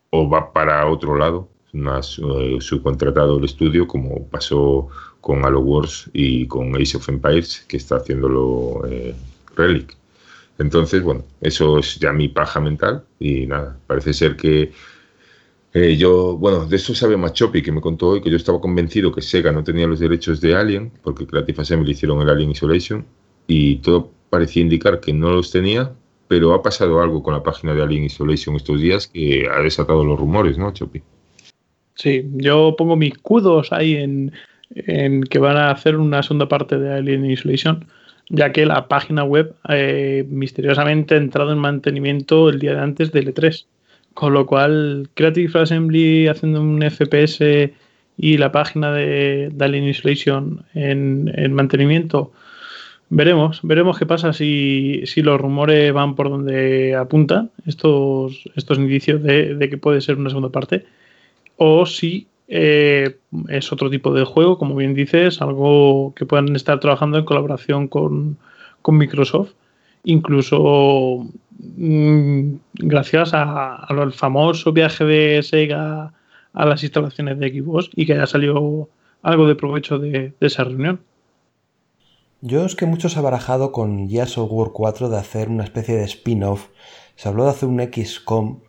o va para otro lado, más eh, subcontratado el estudio, como pasó con Halo Wars y con Ace of Empires, que está haciéndolo eh, Relic. Entonces, bueno, eso es ya mi paja mental y nada, parece ser que eh, yo, bueno, de eso sabe Machopi, que me contó hoy que yo estaba convencido que Sega no tenía los derechos de Alien, porque Creative Assembly hicieron el Alien Isolation, y todo parecía indicar que no los tenía, pero ha pasado algo con la página de Alien Isolation estos días que ha desatado los rumores, ¿no, Chopi? Sí, yo pongo mis cudos ahí en, en que van a hacer una segunda parte de Alien Isolation, ya que la página web eh, misteriosamente ha entrado en mantenimiento el día de antes del E3. Con lo cual, Creative Assembly haciendo un FPS y la página de, Alien Isolation en, mantenimiento. Veremos, veremos qué pasa si, los rumores van por donde apuntan, estos, estos indicios de, de que puede ser una segunda parte, o si eh, es otro tipo de juego, como bien dices, algo que puedan estar trabajando en colaboración con, Microsoft, incluso mm, gracias al famoso viaje de Sega a las instalaciones de Xbox y que haya salido algo de provecho de, esa reunión. Yo es que mucho se ha barajado con Gears of War 4 de hacer una especie de spin-off. Se habló de hacer un XCOM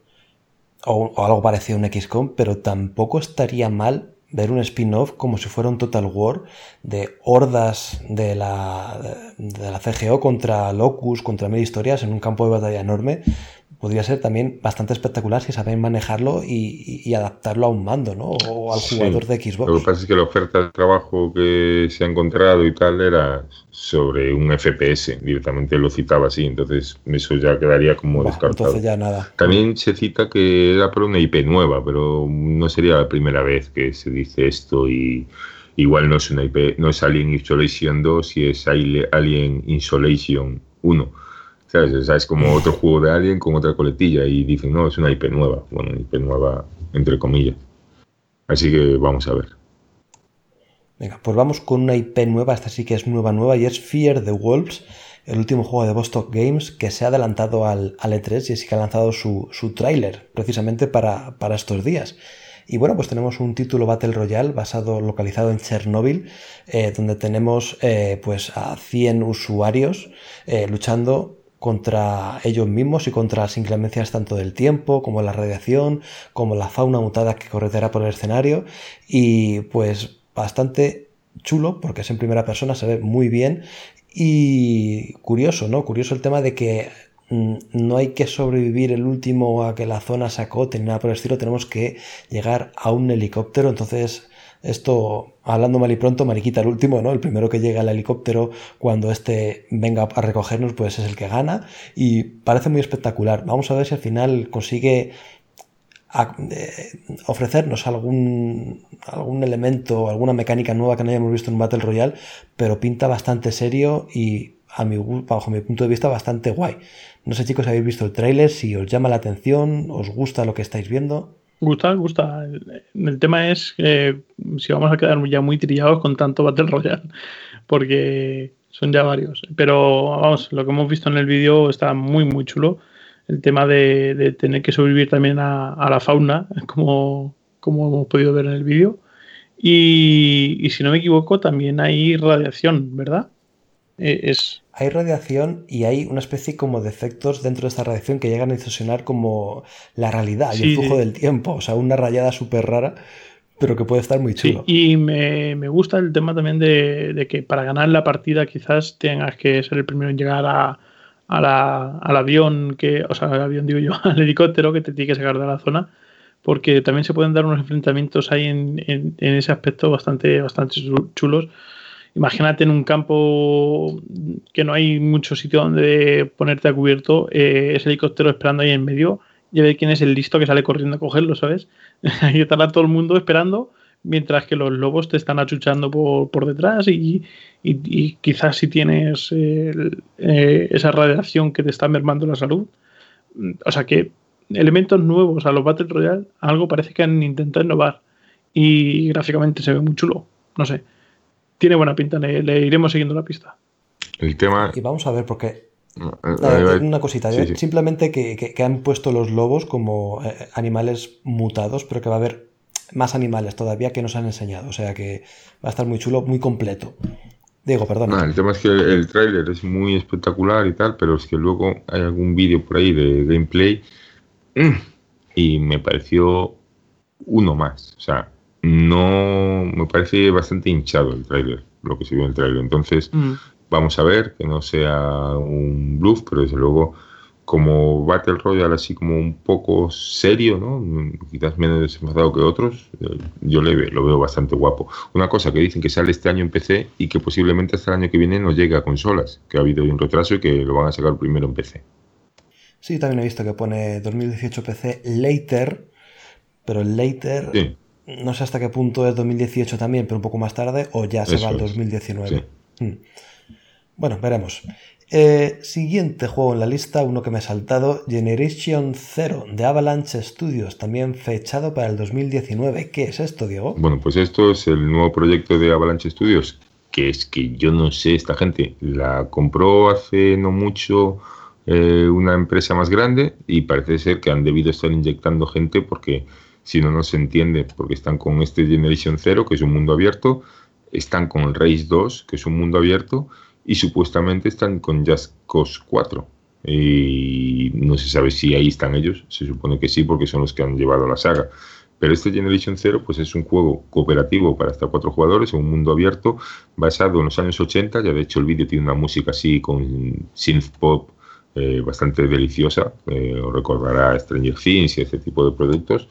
o, algo parecido a un XCOM, pero tampoco estaría mal ver un spin-off como si fuera un Total War de hordas de la, de la CGO contra Locus, contra mil historias en un campo de batalla enorme, podría ser también bastante espectacular si saben manejarlo y, adaptarlo a un mando, ¿no? O al jugador de Xbox. Lo que pasa es que la oferta de trabajo que se ha encontrado y tal era sobre un FPS, directamente lo citaba así, entonces eso ya quedaría como descartado. Entonces ya nada. También se cita que era por una IP nueva, pero no sería la primera vez que se dice esto y igual no es una IP, no es Alien Isolation 2 y es Alien Insolation 1 ¿Sabes? es como otro juego de Alien con otra coletilla y dicen, no, es una IP nueva. Bueno, IP nueva, entre comillas. Así que vamos a ver. Venga, pues vamos con una IP nueva, esta sí que es nueva, nueva, y es Fear the Wolves, el último juego de Vostok Games que se ha adelantado al, E3 y sí que ha lanzado su, su tráiler precisamente para, para estos días. Y bueno, pues tenemos un título Battle Royale basado, localizado en Chernóbil, eh, donde tenemos eh, pues a 100 usuarios eh, luchando contra ellos mismos y contra las inclemencias tanto del tiempo como la radiación, como la fauna mutada que correterá por el escenario. Y pues bastante chulo porque es en primera persona, se ve muy bien. Y curioso, ¿no? Curioso el tema de que mm, no hay que sobrevivir el último a que la zona se acote ni nada por el estilo, tenemos que llegar a un helicóptero, entonces esto, hablando mal y pronto, mariquita el último, ¿no? El primero que llega al helicóptero cuando este venga a recogernos, pues es el que gana. Y parece muy espectacular. Vamos a ver si al final consigue eh, ofrecernos algún, algún elemento, alguna mecánica nueva que no hayamos visto en Battle Royale, pero pinta bastante serio y a mi, bajo mi punto de vista bastante guay. No sé chicos si habéis visto el tráiler, si os llama la atención, os gusta lo que estáis viendo. Gusta, gusta. El, tema es que si vamos a quedar ya muy trillados con tanto Battle Royale, porque son ya varios. Pero vamos, lo que hemos visto en el vídeo está muy, muy chulo. El tema de, tener que sobrevivir también a, la fauna, como, como hemos podido ver en el vídeo. Y, y si no me equivoco, también hay radiación, ¿verdad? Eh, es, hay radiación y hay una especie como de efectos dentro de esta radiación que llegan a distorsionar como la realidad y el flujo del tiempo. O sea, una rayada súper rara, pero que puede estar muy chulo. y me, gusta el tema también de, que para ganar la partida quizás tengas que ser el primero en llegar a, al avión, que, o sea, al avión digo yo, al helicóptero que te tiene que sacar de la zona. Porque también se pueden dar unos enfrentamientos ahí en, en, en ese aspecto bastante, bastante chulos imagínate en un campo que no hay mucho sitio donde ponerte a cubierto, eh, ese helicóptero esperando ahí en medio, y a ver quién es el listo que sale corriendo a cogerlo, ¿sabes? Ahí estará todo el mundo esperando, mientras que los lobos te están achuchando por, detrás y, quizás si tienes eh, esa radiación que te está mermando la salud. O sea que elementos nuevos a los Battle Royale, algo parece que han intentado innovar y gráficamente se ve muy chulo. No sé tiene buena pinta, le, iremos siguiendo la pista. El tema. Y vamos a ver, porque. una cosita, ¿eh? simplemente que, han puesto los lobos como eh, animales mutados, pero que va a haber más animales todavía que nos han enseñado. O sea que va a estar muy chulo, muy completo. Diego, perdón. el tema es que el, el tráiler es muy espectacular y tal, pero es que luego hay algún vídeo por ahí de gameplay y me pareció uno más. O sea, no me parece bastante hinchado el tráiler, lo que se vio en el tráiler. Entonces, mm. vamos a ver que no sea un bluff, pero desde luego como Battle Royale así como un poco serio, ¿no? Quizás menos desenfadado que otros, eh, yo le lo veo bastante guapo. Una cosa que dicen que sale este año en PC y que posiblemente hasta el año que viene no llegue a consolas, que ha habido un retraso y que lo van a sacar primero en PC. Sí, también he visto que pone 2018 PC later, pero el later sí no sé hasta qué punto es 2018 también, pero un poco más tarde, o ya se va al 2019. Hmm. Bueno, veremos. Eh, siguiente juego en la lista, uno que me ha saltado, Generation Zero de Avalanche Studios, también fechado para el 2019. ¿Qué es esto, Diego? Bueno, pues esto es el nuevo proyecto de Avalanche Studios, que es que yo no sé, esta gente la compró hace no mucho eh, una empresa más grande y parece ser que han debido estar inyectando gente porque si no, no se entiende, porque están con este Generation 0, que es un mundo abierto, están con Race 2, que es un mundo abierto, y supuestamente están con Just Cause 4. Y no se sabe si ahí están ellos, se supone que sí, porque son los que han llevado la saga. Pero este Generation 0 pues es un juego cooperativo para hasta cuatro jugadores, en un mundo abierto, basado en los años 80. Ya de hecho el vídeo tiene una música así con synth pop eh, bastante deliciosa. Eh, os recordará Stranger Things y este tipo de productos.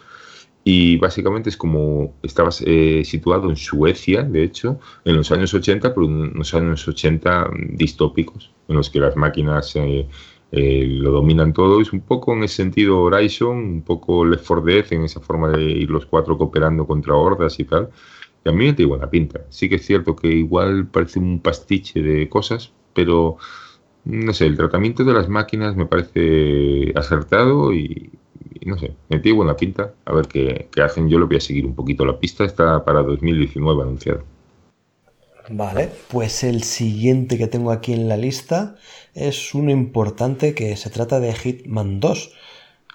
Y básicamente es como estaba eh, situado en Suecia, de hecho, en los años 80, pero en los años 80 distópicos, en los que las máquinas eh, eh, lo dominan todo. Es un poco en ese sentido Horizon, un poco Left 4 Dead, en esa forma de ir los cuatro cooperando contra hordas y tal. Y a mí me da buena pinta. Sí que es cierto que igual parece un pastiche de cosas, pero no sé, el tratamiento de las máquinas me parece acertado y, no sé, me tiene buena pinta. A ver qué, hacen. Yo lo voy a seguir un poquito. La pista está para 2019 anunciado. Vale, pues el siguiente que tengo aquí en la lista es uno importante que se trata de Hitman 2.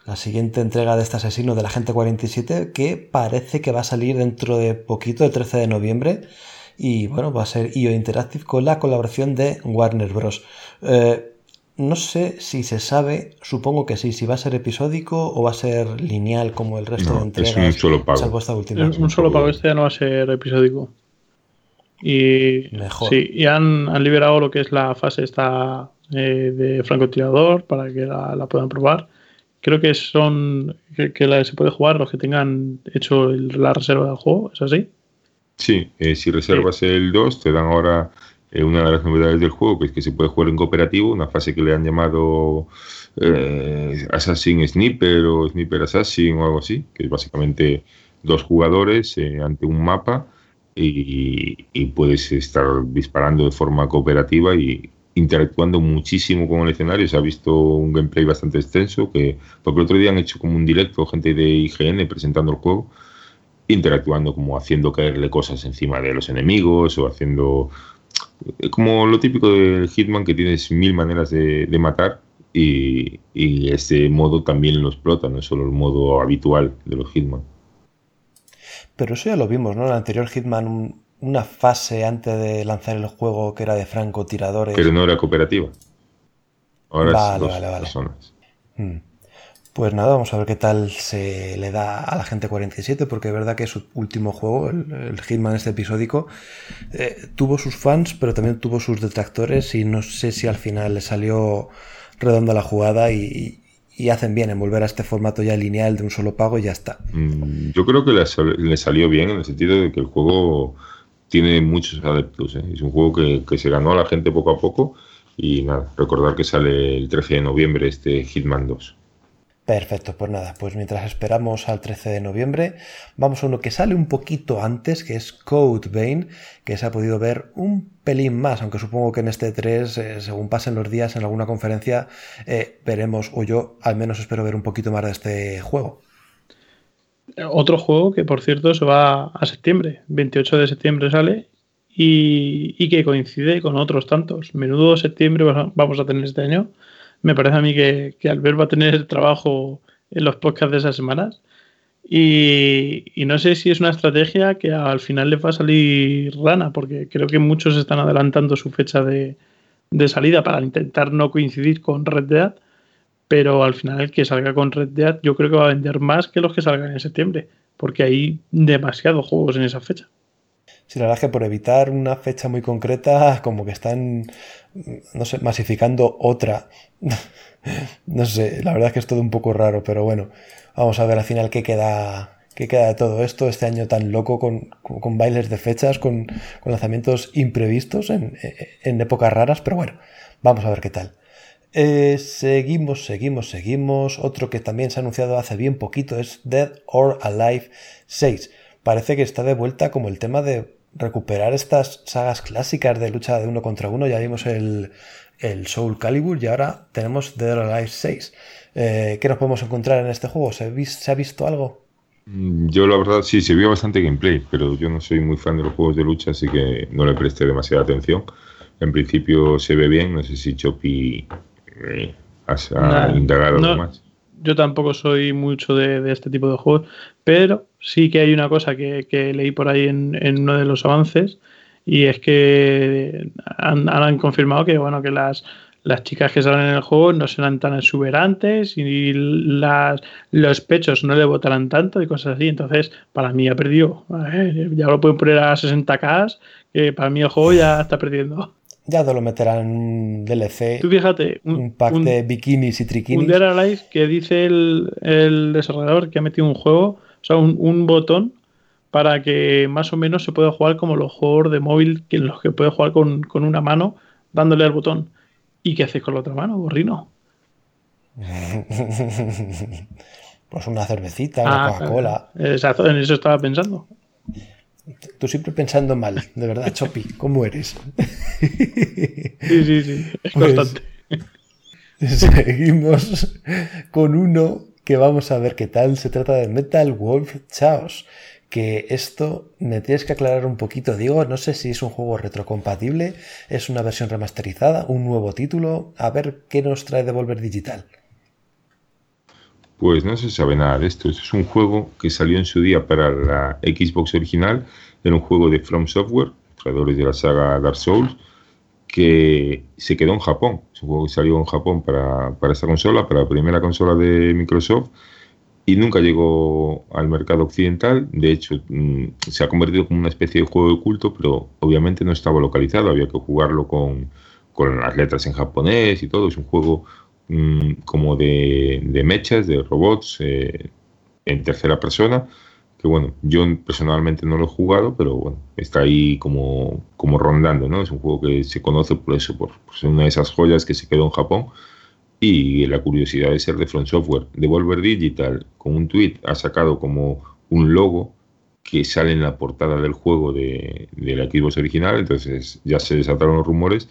La siguiente entrega de este asesino de la gente 47 que parece que va a salir dentro de poquito, el 13 de noviembre. Y bueno, va a ser IO Interactive con la colaboración de Warner Bros. Eh, no sé si se sabe, supongo que sí, si va a ser episódico o va a ser lineal como el resto de entregas. Es un solo pago. un solo pago, este ya no va a ser episódico. Y, Mejor. Sí, y han, han liberado lo que es la fase esta eh, de francotirador para que la, puedan probar. Creo que son que, la, se puede jugar los que tengan hecho la reserva del juego, ¿es así? Sí, eh, si reservas el 2 te dan ahora eh, una de las novedades del juego, que es que se puede jugar en cooperativo, una fase que le han llamado Assassin Sniper o Sniper Assassin o algo así, que es básicamente dos jugadores ante un mapa y, puedes estar disparando de forma cooperativa y interactuando muchísimo con el escenario. Se ha visto un gameplay bastante extenso, que porque el otro día han hecho como un directo gente de IGN presentando el juego, interactuando como haciendo caerle cosas encima de los enemigos o haciendo eh, como lo típico del Hitman que tienes mil maneras de, matar y, y, este modo también lo explota, no es solo el modo habitual de los Hitman. Pero eso ya lo vimos, ¿no? En el anterior Hitman, una fase antes de lanzar el juego que era de francotiradores. Pero no era cooperativa. Ahora es dos personas. Hmm. Pues nada, vamos a ver qué tal se le da a la gente 47, porque es verdad que su último juego, el, Hitman este episódico, eh, tuvo sus fans, pero también tuvo sus detractores y no sé si al final le salió redonda la jugada y, hacen bien en volver a este formato ya lineal de un solo pago y ya está. Mm, yo creo que le, salió bien en el sentido de que el juego tiene muchos adeptos. ¿eh? Es un juego que, se ganó a la gente poco a poco y nada, recordar que sale el 13 de noviembre este Hitman 2. Perfecto, pues nada, pues mientras esperamos al 13 de noviembre, vamos a uno que sale un poquito antes, que es Code que se ha podido ver un pelín más, aunque supongo que en este 3, eh, según pasen los días en alguna conferencia, eh, veremos, o yo al menos espero ver un poquito más de este juego. Otro juego que, por cierto, se va a septiembre, 28 de septiembre sale, y, que coincide con otros tantos. Menudo septiembre vamos a tener este año me parece a mí que, que Albert va a tener trabajo en los podcasts de esas semanas. Y, no sé si es una estrategia que al final le va a salir rana, porque creo que muchos están adelantando su fecha de, salida para intentar no coincidir con Red Dead, pero al final el que salga con Red Dead yo creo que va a vender más que los que salgan en septiembre, porque hay demasiados juegos en esa fecha. Sí, la verdad es que por evitar una fecha muy concreta, como que están, no sé, masificando otra. no sé, la verdad es que es todo un poco raro, pero bueno, vamos a ver al final qué queda, qué queda de todo esto, este año tan loco con, bailes de fechas, con, lanzamientos imprevistos en, épocas raras, pero bueno, vamos a ver qué tal. Eh, seguimos, seguimos, seguimos. Otro que también se ha anunciado hace bien poquito es Dead or Alive 6 parece que está de vuelta como el tema de recuperar estas sagas clásicas de lucha de uno contra uno. Ya vimos el, Soul Calibur y ahora tenemos Dead or Alive 6. Eh, ¿Qué nos podemos encontrar en este juego? ¿Se, ha visto algo? Mm, yo la verdad sí, se vio bastante gameplay, pero yo no soy muy fan de los juegos de lucha, así que no le presté demasiada atención. En principio se ve bien, no sé si Chopi eh, ha indagado algo más yo tampoco soy mucho de, este tipo de juegos, pero sí que hay una cosa que, leí por ahí en, uno de los avances y es que han, confirmado que bueno que las, las chicas que salen en el juego no serán tan exuberantes y las, los pechos no le botarán tanto y cosas así. Entonces, para mí ha perdido. ya lo pueden poner a 60k, que para mí el juego ya está perdiendo. Ya te lo meterán en un DLC. Tú fíjate. Un, pack de bikinis y triquinis. Un Dead que dice el, desarrollador que ha metido un juego, o sea, un, botón para que más o menos se pueda jugar como los juegos de móvil que en los que puedes jugar con, una mano dándole al botón. ¿Y qué haces con la otra mano, gorrino? pues una cervecita, una ah, Coca-Cola. Exacto, en eso estaba pensando. Tú siempre pensando mal, de verdad, Chopi, ¿cómo eres? Sí, sí, sí, es pues constante. seguimos con uno que vamos a ver qué tal. Se trata de Metal Wolf Chaos. Que esto me tienes que aclarar un poquito, Diego. No sé si es un juego retrocompatible, es una versión remasterizada, un nuevo título. A ver qué nos trae Devolver Digital. Pues no se sabe nada de esto. es un juego que salió en su día para la Xbox original. Era un juego de From Software, creadores de la saga Dark Souls, que se quedó en Japón. Es un juego que salió en Japón para, para esta consola, para la primera consola de Microsoft, y nunca llegó al mercado occidental. De hecho, mm, se ha convertido como una especie de juego de culto, pero obviamente no estaba localizado, había que jugarlo con, con las letras en japonés y todo. Es un juego mm, como de, de, mechas, de robots eh, en tercera persona. Que bueno, yo personalmente no lo he jugado, pero bueno, está ahí como, como rondando, ¿no? Es un juego que se conoce por eso, por, por ser una de esas joyas que se quedó en Japón y la curiosidad de ser de Front Software. Devolver Digital, con un tweet, ha sacado como un logo que sale en la portada del juego de, la Xbox original, entonces ya se desataron los rumores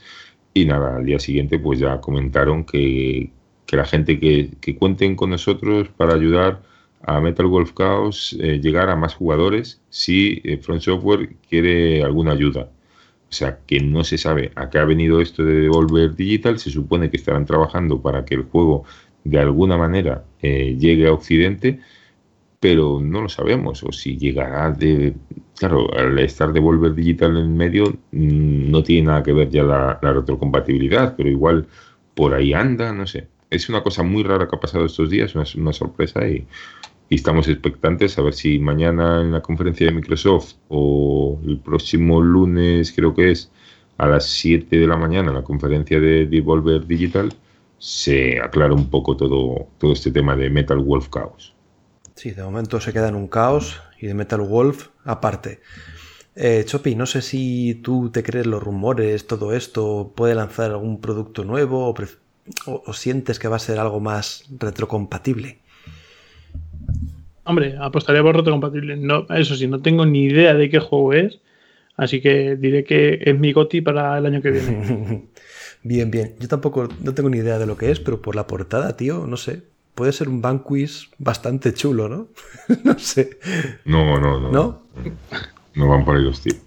y nada, al día siguiente pues ya comentaron que, la gente que, que, cuenten con nosotros para ayudar a Metal Wolf Chaos eh, llegar a más jugadores si eh, Front Software quiere alguna ayuda. O sea, que no se sabe a qué ha venido esto de Devolver Digital. Se supone que estarán trabajando para que el juego de alguna manera eh, llegue a Occidente, pero no lo sabemos. O si llegará de. Claro, al estar Devolver Digital en medio, mm, no tiene nada que ver ya la, retrocompatibilidad, pero igual por ahí anda, no sé. Es una cosa muy rara que ha pasado estos días, una, una sorpresa y y estamos expectantes a ver si mañana en la conferencia de Microsoft o el próximo lunes creo que es a las 7 de la mañana en la conferencia de Devolver Digital se aclara un poco todo, todo este tema de Metal Wolf Chaos. Sí, de momento se queda en un caos y de Metal Wolf aparte. Eh, Chopi, no sé si tú te crees los rumores, todo esto, puede lanzar algún producto nuevo o, o sientes que va a ser algo más retrocompatible. Hombre, apostaría por retrocompatible. No, eso sí, no tengo ni idea de qué juego es. Así que diré que es mi GOTI para el año que viene. bien, bien. Yo tampoco no tengo ni idea de lo que es, pero por la portada, tío, no sé. Puede ser un banquis bastante chulo, ¿no? no sé. No, no, no. ¿No? No van por ahí los tíos.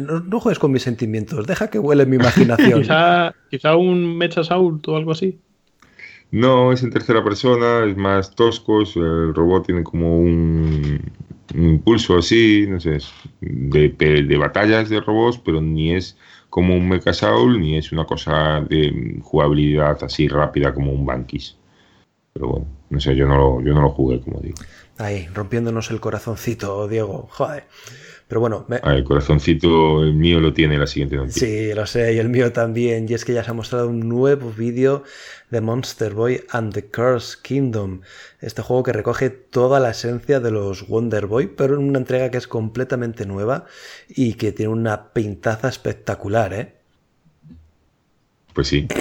No, juegues con mis sentimientos, deja que huele mi imaginación. quizá, quizá un Mecha o algo así. No, es en tercera persona, es más tosco, el robot tiene como un, impulso así, no sé, de, de, batallas de robots, pero ni es como un Mecha Soul, ni es una cosa de jugabilidad así rápida como un Bankis. Pero bueno, no sé, yo no lo, yo no lo jugué, como digo. Ahí, rompiéndonos el corazoncito, Diego, joder. Pero bueno. Ah, el corazoncito, el mío lo tiene la siguiente noticia. Sí, lo sé, y el mío también. Y es que ya se ha mostrado un nuevo vídeo de Monster Boy and the Curse Kingdom. Este juego que recoge toda la esencia de los Wonder Boy, pero en una entrega que es completamente nueva y que tiene una pintaza espectacular, ¿eh? Pues sí.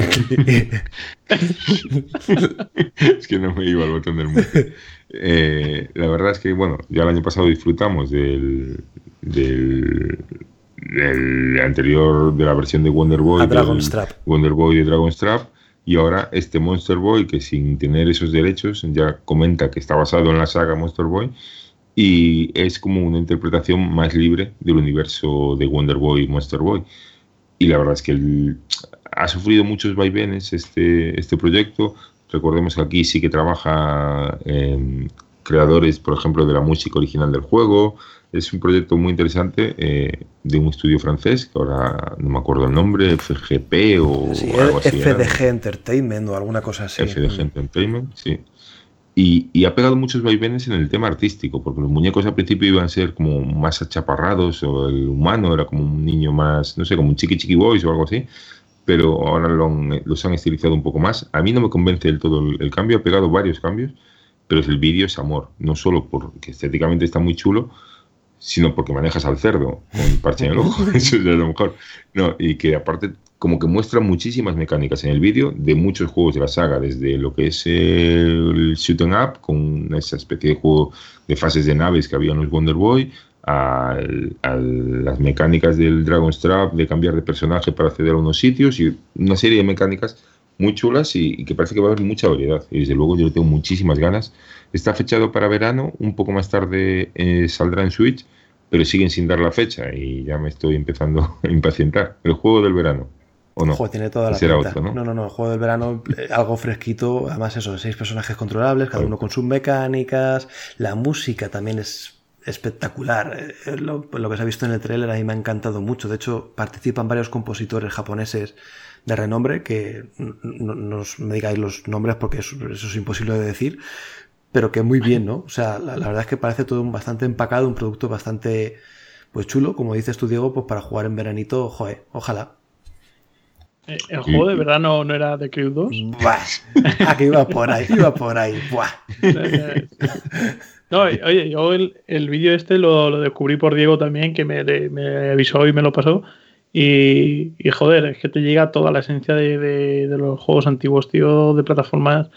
es que no me iba al botón del mundo. Eh, la verdad es que, bueno, ya el año pasado disfrutamos del, del, anterior, de la versión de Wonder Boy. Wonder Boy de Dragonstrap. Y ahora este Monster Boy, que sin tener esos derechos, ya comenta que está basado en la saga Monster Boy. Y es como una interpretación más libre del universo de Wonder Boy y Monster Boy. Y la verdad es que ha sufrido muchos vaivenes este, este proyecto. Recordemos que aquí sí que trabaja eh, creadores, por ejemplo, de la música original del juego, es un proyecto muy interesante eh, de un estudio francés, que ahora no me acuerdo el nombre, FGP o, algo así. FDG Entertainment o alguna cosa así. FDG Entertainment, sí. Y, y, ha pegado muchos vaivenes en el tema artístico, porque los muñecos al principio iban a ser como más achaparrados, o el humano era como un niño más, no sé, como un chiqui chiqui boys o algo así, pero ahora los han estilizado un poco más. A mí no me convence del todo el, el cambio, ha pegado varios cambios, pero el vídeo es amor, no solo porque estéticamente está muy chulo, sino porque manejas al cerdo con parche en el ojo, eso es lo mejor. No, y que aparte como que muestra muchísimas mecánicas en el vídeo de muchos juegos de la saga, desde lo que es el shooting up, con esa especie de juego de fases de naves que había en los Wonder Boy, a, las mecánicas del Dragon's Trap, de cambiar de personaje para acceder a unos sitios, y una serie de mecánicas muy chulas y, que parece que va a haber mucha variedad. Y desde luego yo le tengo muchísimas ganas. Está fechado para verano, un poco más tarde eh, saldrá en Switch, pero siguen sin dar la fecha y ya me estoy empezando a impacientar. El juego del verano. ¿O no? tiene toda la pinta. ¿no? ¿no? no, el juego del verano, eh, algo fresquito, además eso, seis personajes controlables, cada uno con sus mecánicas, la música también es espectacular. Eh, lo, que se ha visto en el trailer a mí me ha encantado mucho. De hecho, participan varios compositores japoneses de renombre, que no, me digáis los nombres porque eso, es imposible de decir, pero que muy bien, ¿no? O sea, la, verdad es que parece todo un bastante empacado, un producto bastante pues chulo, como dices tú, Diego, pues para jugar en veranito, joder, ojalá. Eh, ¿El juego de verdad no, era de Crew 2? Buah, ah, que iba por ahí, iba por ahí. Buah. No, oye, yo el, vídeo este lo, descubrí por Diego también, que me, me, avisó y me lo pasó. Y, joder, es que te llega toda la esencia de, de los juegos antiguos, tío, de plataformas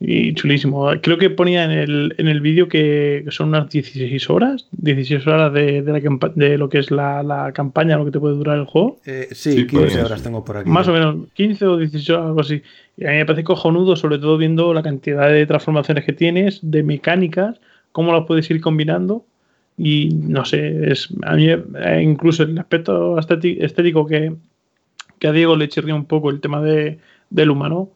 y chulísimo. Creo que ponía en el, en el vídeo que son unas 16 horas, 16 horas de, de, la, de lo que es la, la, campaña, lo que te puede durar el juego. Eh, sí, 15 horas tengo por aquí. Más o menos, 15 o 16 horas, algo así. Y a mí me parece cojonudo, sobre todo viendo la cantidad de transformaciones que tienes, de mecánicas, cómo las puedes ir combinando. Y no sé, es a mí eh, incluso el aspecto estético que, que a Diego le chirría un poco el tema de, del humano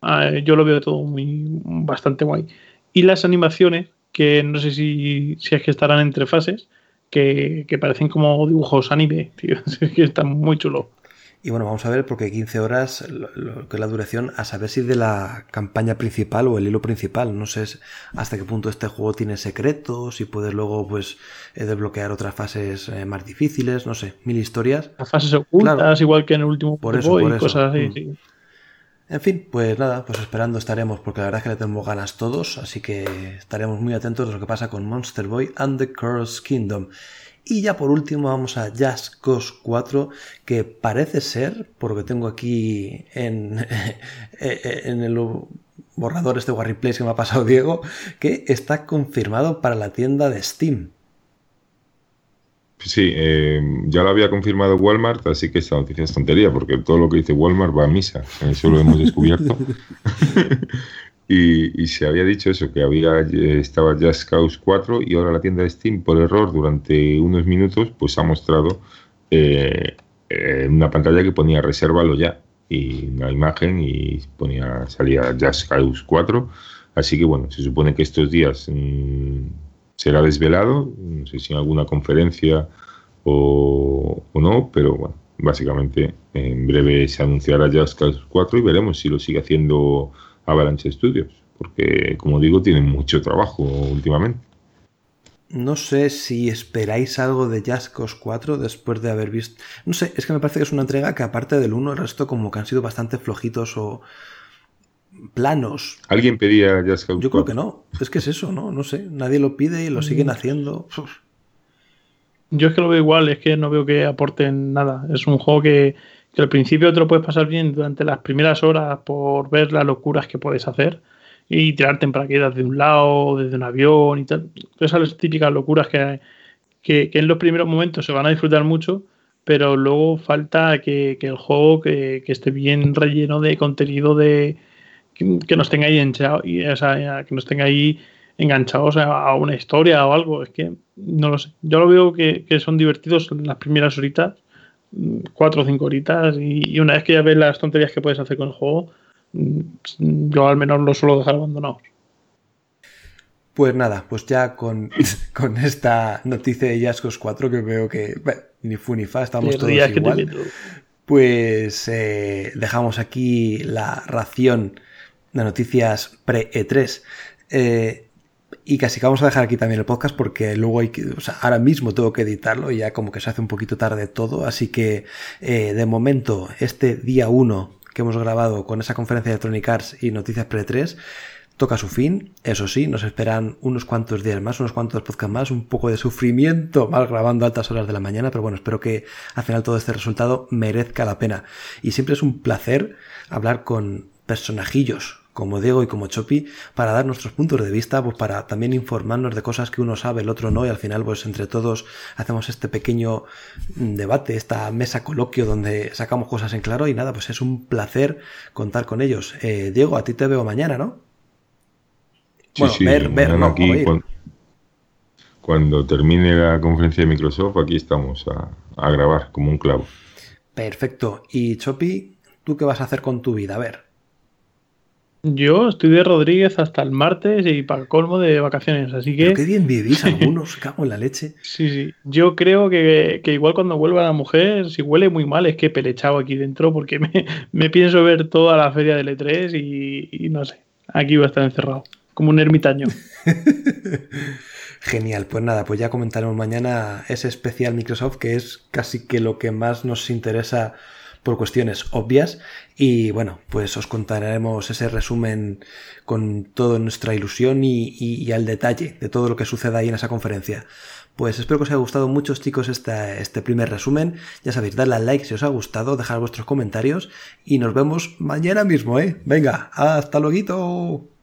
Ah, yo lo veo todo muy bastante guay. Y las animaciones, que no sé si, si es que estarán entre fases, que, parecen como dibujos anime, tío. que están muy chulos. Y bueno, vamos a ver, porque 15 horas, lo, que es la duración, a saber si de la campaña principal o el hilo principal. No sé hasta qué punto este juego tiene secretos, si puedes luego pues eh, desbloquear otras fases eh, más difíciles, no sé, mil historias. Las fases ocultas, igual que en el último por eso, y cosas así. Mm. Sí. En fin, pues nada, pues esperando estaremos, porque la verdad es que le tenemos ganas todos, así que estaremos muy atentos a lo que pasa con Monster Boy and the Curse Kingdom. Y ya por último vamos a Just Cause 4, que parece ser, por lo que tengo aquí en, en el borrador este Warry Place que me ha pasado Diego, que está confirmado para la tienda de Steam. Sí, eh, ya lo había confirmado Walmart, así que esta noticia es tontería, porque todo lo que dice Walmart va a misa, eso lo hemos descubierto. y, se había dicho eso, que había eh, estaba Just Cause 4 y ahora la tienda de Steam, por error, durante unos minutos, pues ha mostrado eh, una pantalla que ponía resérvalo ya, y una imagen y ponía salía Just Cause 4. Así que bueno, se supone que estos días... Mm, será desvelado, no sé si en alguna conferencia o, no, pero bueno, básicamente en breve se anunciará Just Cause 4 y veremos si lo sigue haciendo Avalanche Studios, porque como digo, tienen mucho trabajo últimamente. No sé si esperáis algo de Just Cause 4 después de haber visto... No sé, es que me parece que es una entrega que aparte del 1, el resto como que han sido bastante flojitos o planos. ¿Alguien pedía Just Cause Yo creo que no. Es que es eso, ¿no? No sé. Nadie lo pide y lo siguen mm. haciendo. Yo es que lo veo igual, es que no veo que aporten nada. Es un juego que, al principio te lo puedes pasar bien durante las primeras horas por ver las locuras que puedes hacer y tirarte en paracaídas de un lado, desde un avión y tal. Esas típicas locuras que, que, en los primeros momentos se van a disfrutar mucho, pero luego falta que, el juego que, esté bien relleno de contenido de, que, nos tenga ahí enganchados, que a, una historia o algo. Es que no lo sé. Yo lo veo que, son divertidos las primeras horitas, cuatro o cinco horitas, y, una vez que ya ves las tonterías que puedes hacer con el juego, mm, yo al menos lo suelo dejar abandonado. Pues nada, pues ya con, con esta noticia de Yascos 4 que veo que ni fu ni fa, estamos todos igual. Pues eh, dejamos aquí la ración de noticias pre-E3. Eh, y casi que vamos a dejar aquí también el podcast porque luego hay que, o sea, ahora mismo tengo que editarlo y ya como que se hace un poquito tarde todo. Así que eh, de momento, este día 1 que hemos grabado con esa conferencia de Electronic Arts y noticias pre-3 toca su fin. Eso sí, nos esperan unos cuantos días más, unos cuantos podcasts más, un poco de sufrimiento mal grabando a altas horas de la mañana, pero bueno, espero que al final todo este resultado merezca la pena. Y siempre es un placer hablar con personajillos como Diego y como Chopi para dar nuestros puntos de vista, pues para también informarnos de cosas que uno sabe, el otro no, y al final pues entre todos hacemos este pequeño mm, debate, esta mesa coloquio donde sacamos cosas en claro y nada, pues es un placer contar con ellos. Eh, Diego, a ti te veo mañana, ¿no? Sí, bueno, ver, ver, no, aquí cuando, termine la conferencia de Microsoft, aquí estamos a, a grabar como un clavo. Perfecto. Y Chopi, ¿tú qué vas a hacer con tu vida? A ver. Yo estoy de Rodríguez hasta el martes y para el colmo de vacaciones, así que... qué bien vivís algunos, cago en la leche. Sí, sí. Yo creo que, igual cuando vuelva la mujer, si huele muy mal, es que pelechado aquí dentro porque me, pienso ver toda la feria del E3 y, y no sé, aquí va a estar encerrado, como un ermitaño. Genial, pues nada, pues ya comentaremos mañana ese especial Microsoft que es casi que lo que más nos interesa por cuestiones obvias. Y bueno, pues os contaremos ese resumen con toda nuestra ilusión y, al detalle de todo lo que suceda ahí en esa conferencia. Pues espero que os haya gustado mucho, chicos, este, este primer resumen. Ya sabéis, dadle al like si os ha gustado, dejad vuestros comentarios y nos vemos mañana mismo, ¿eh? Venga, hasta luego.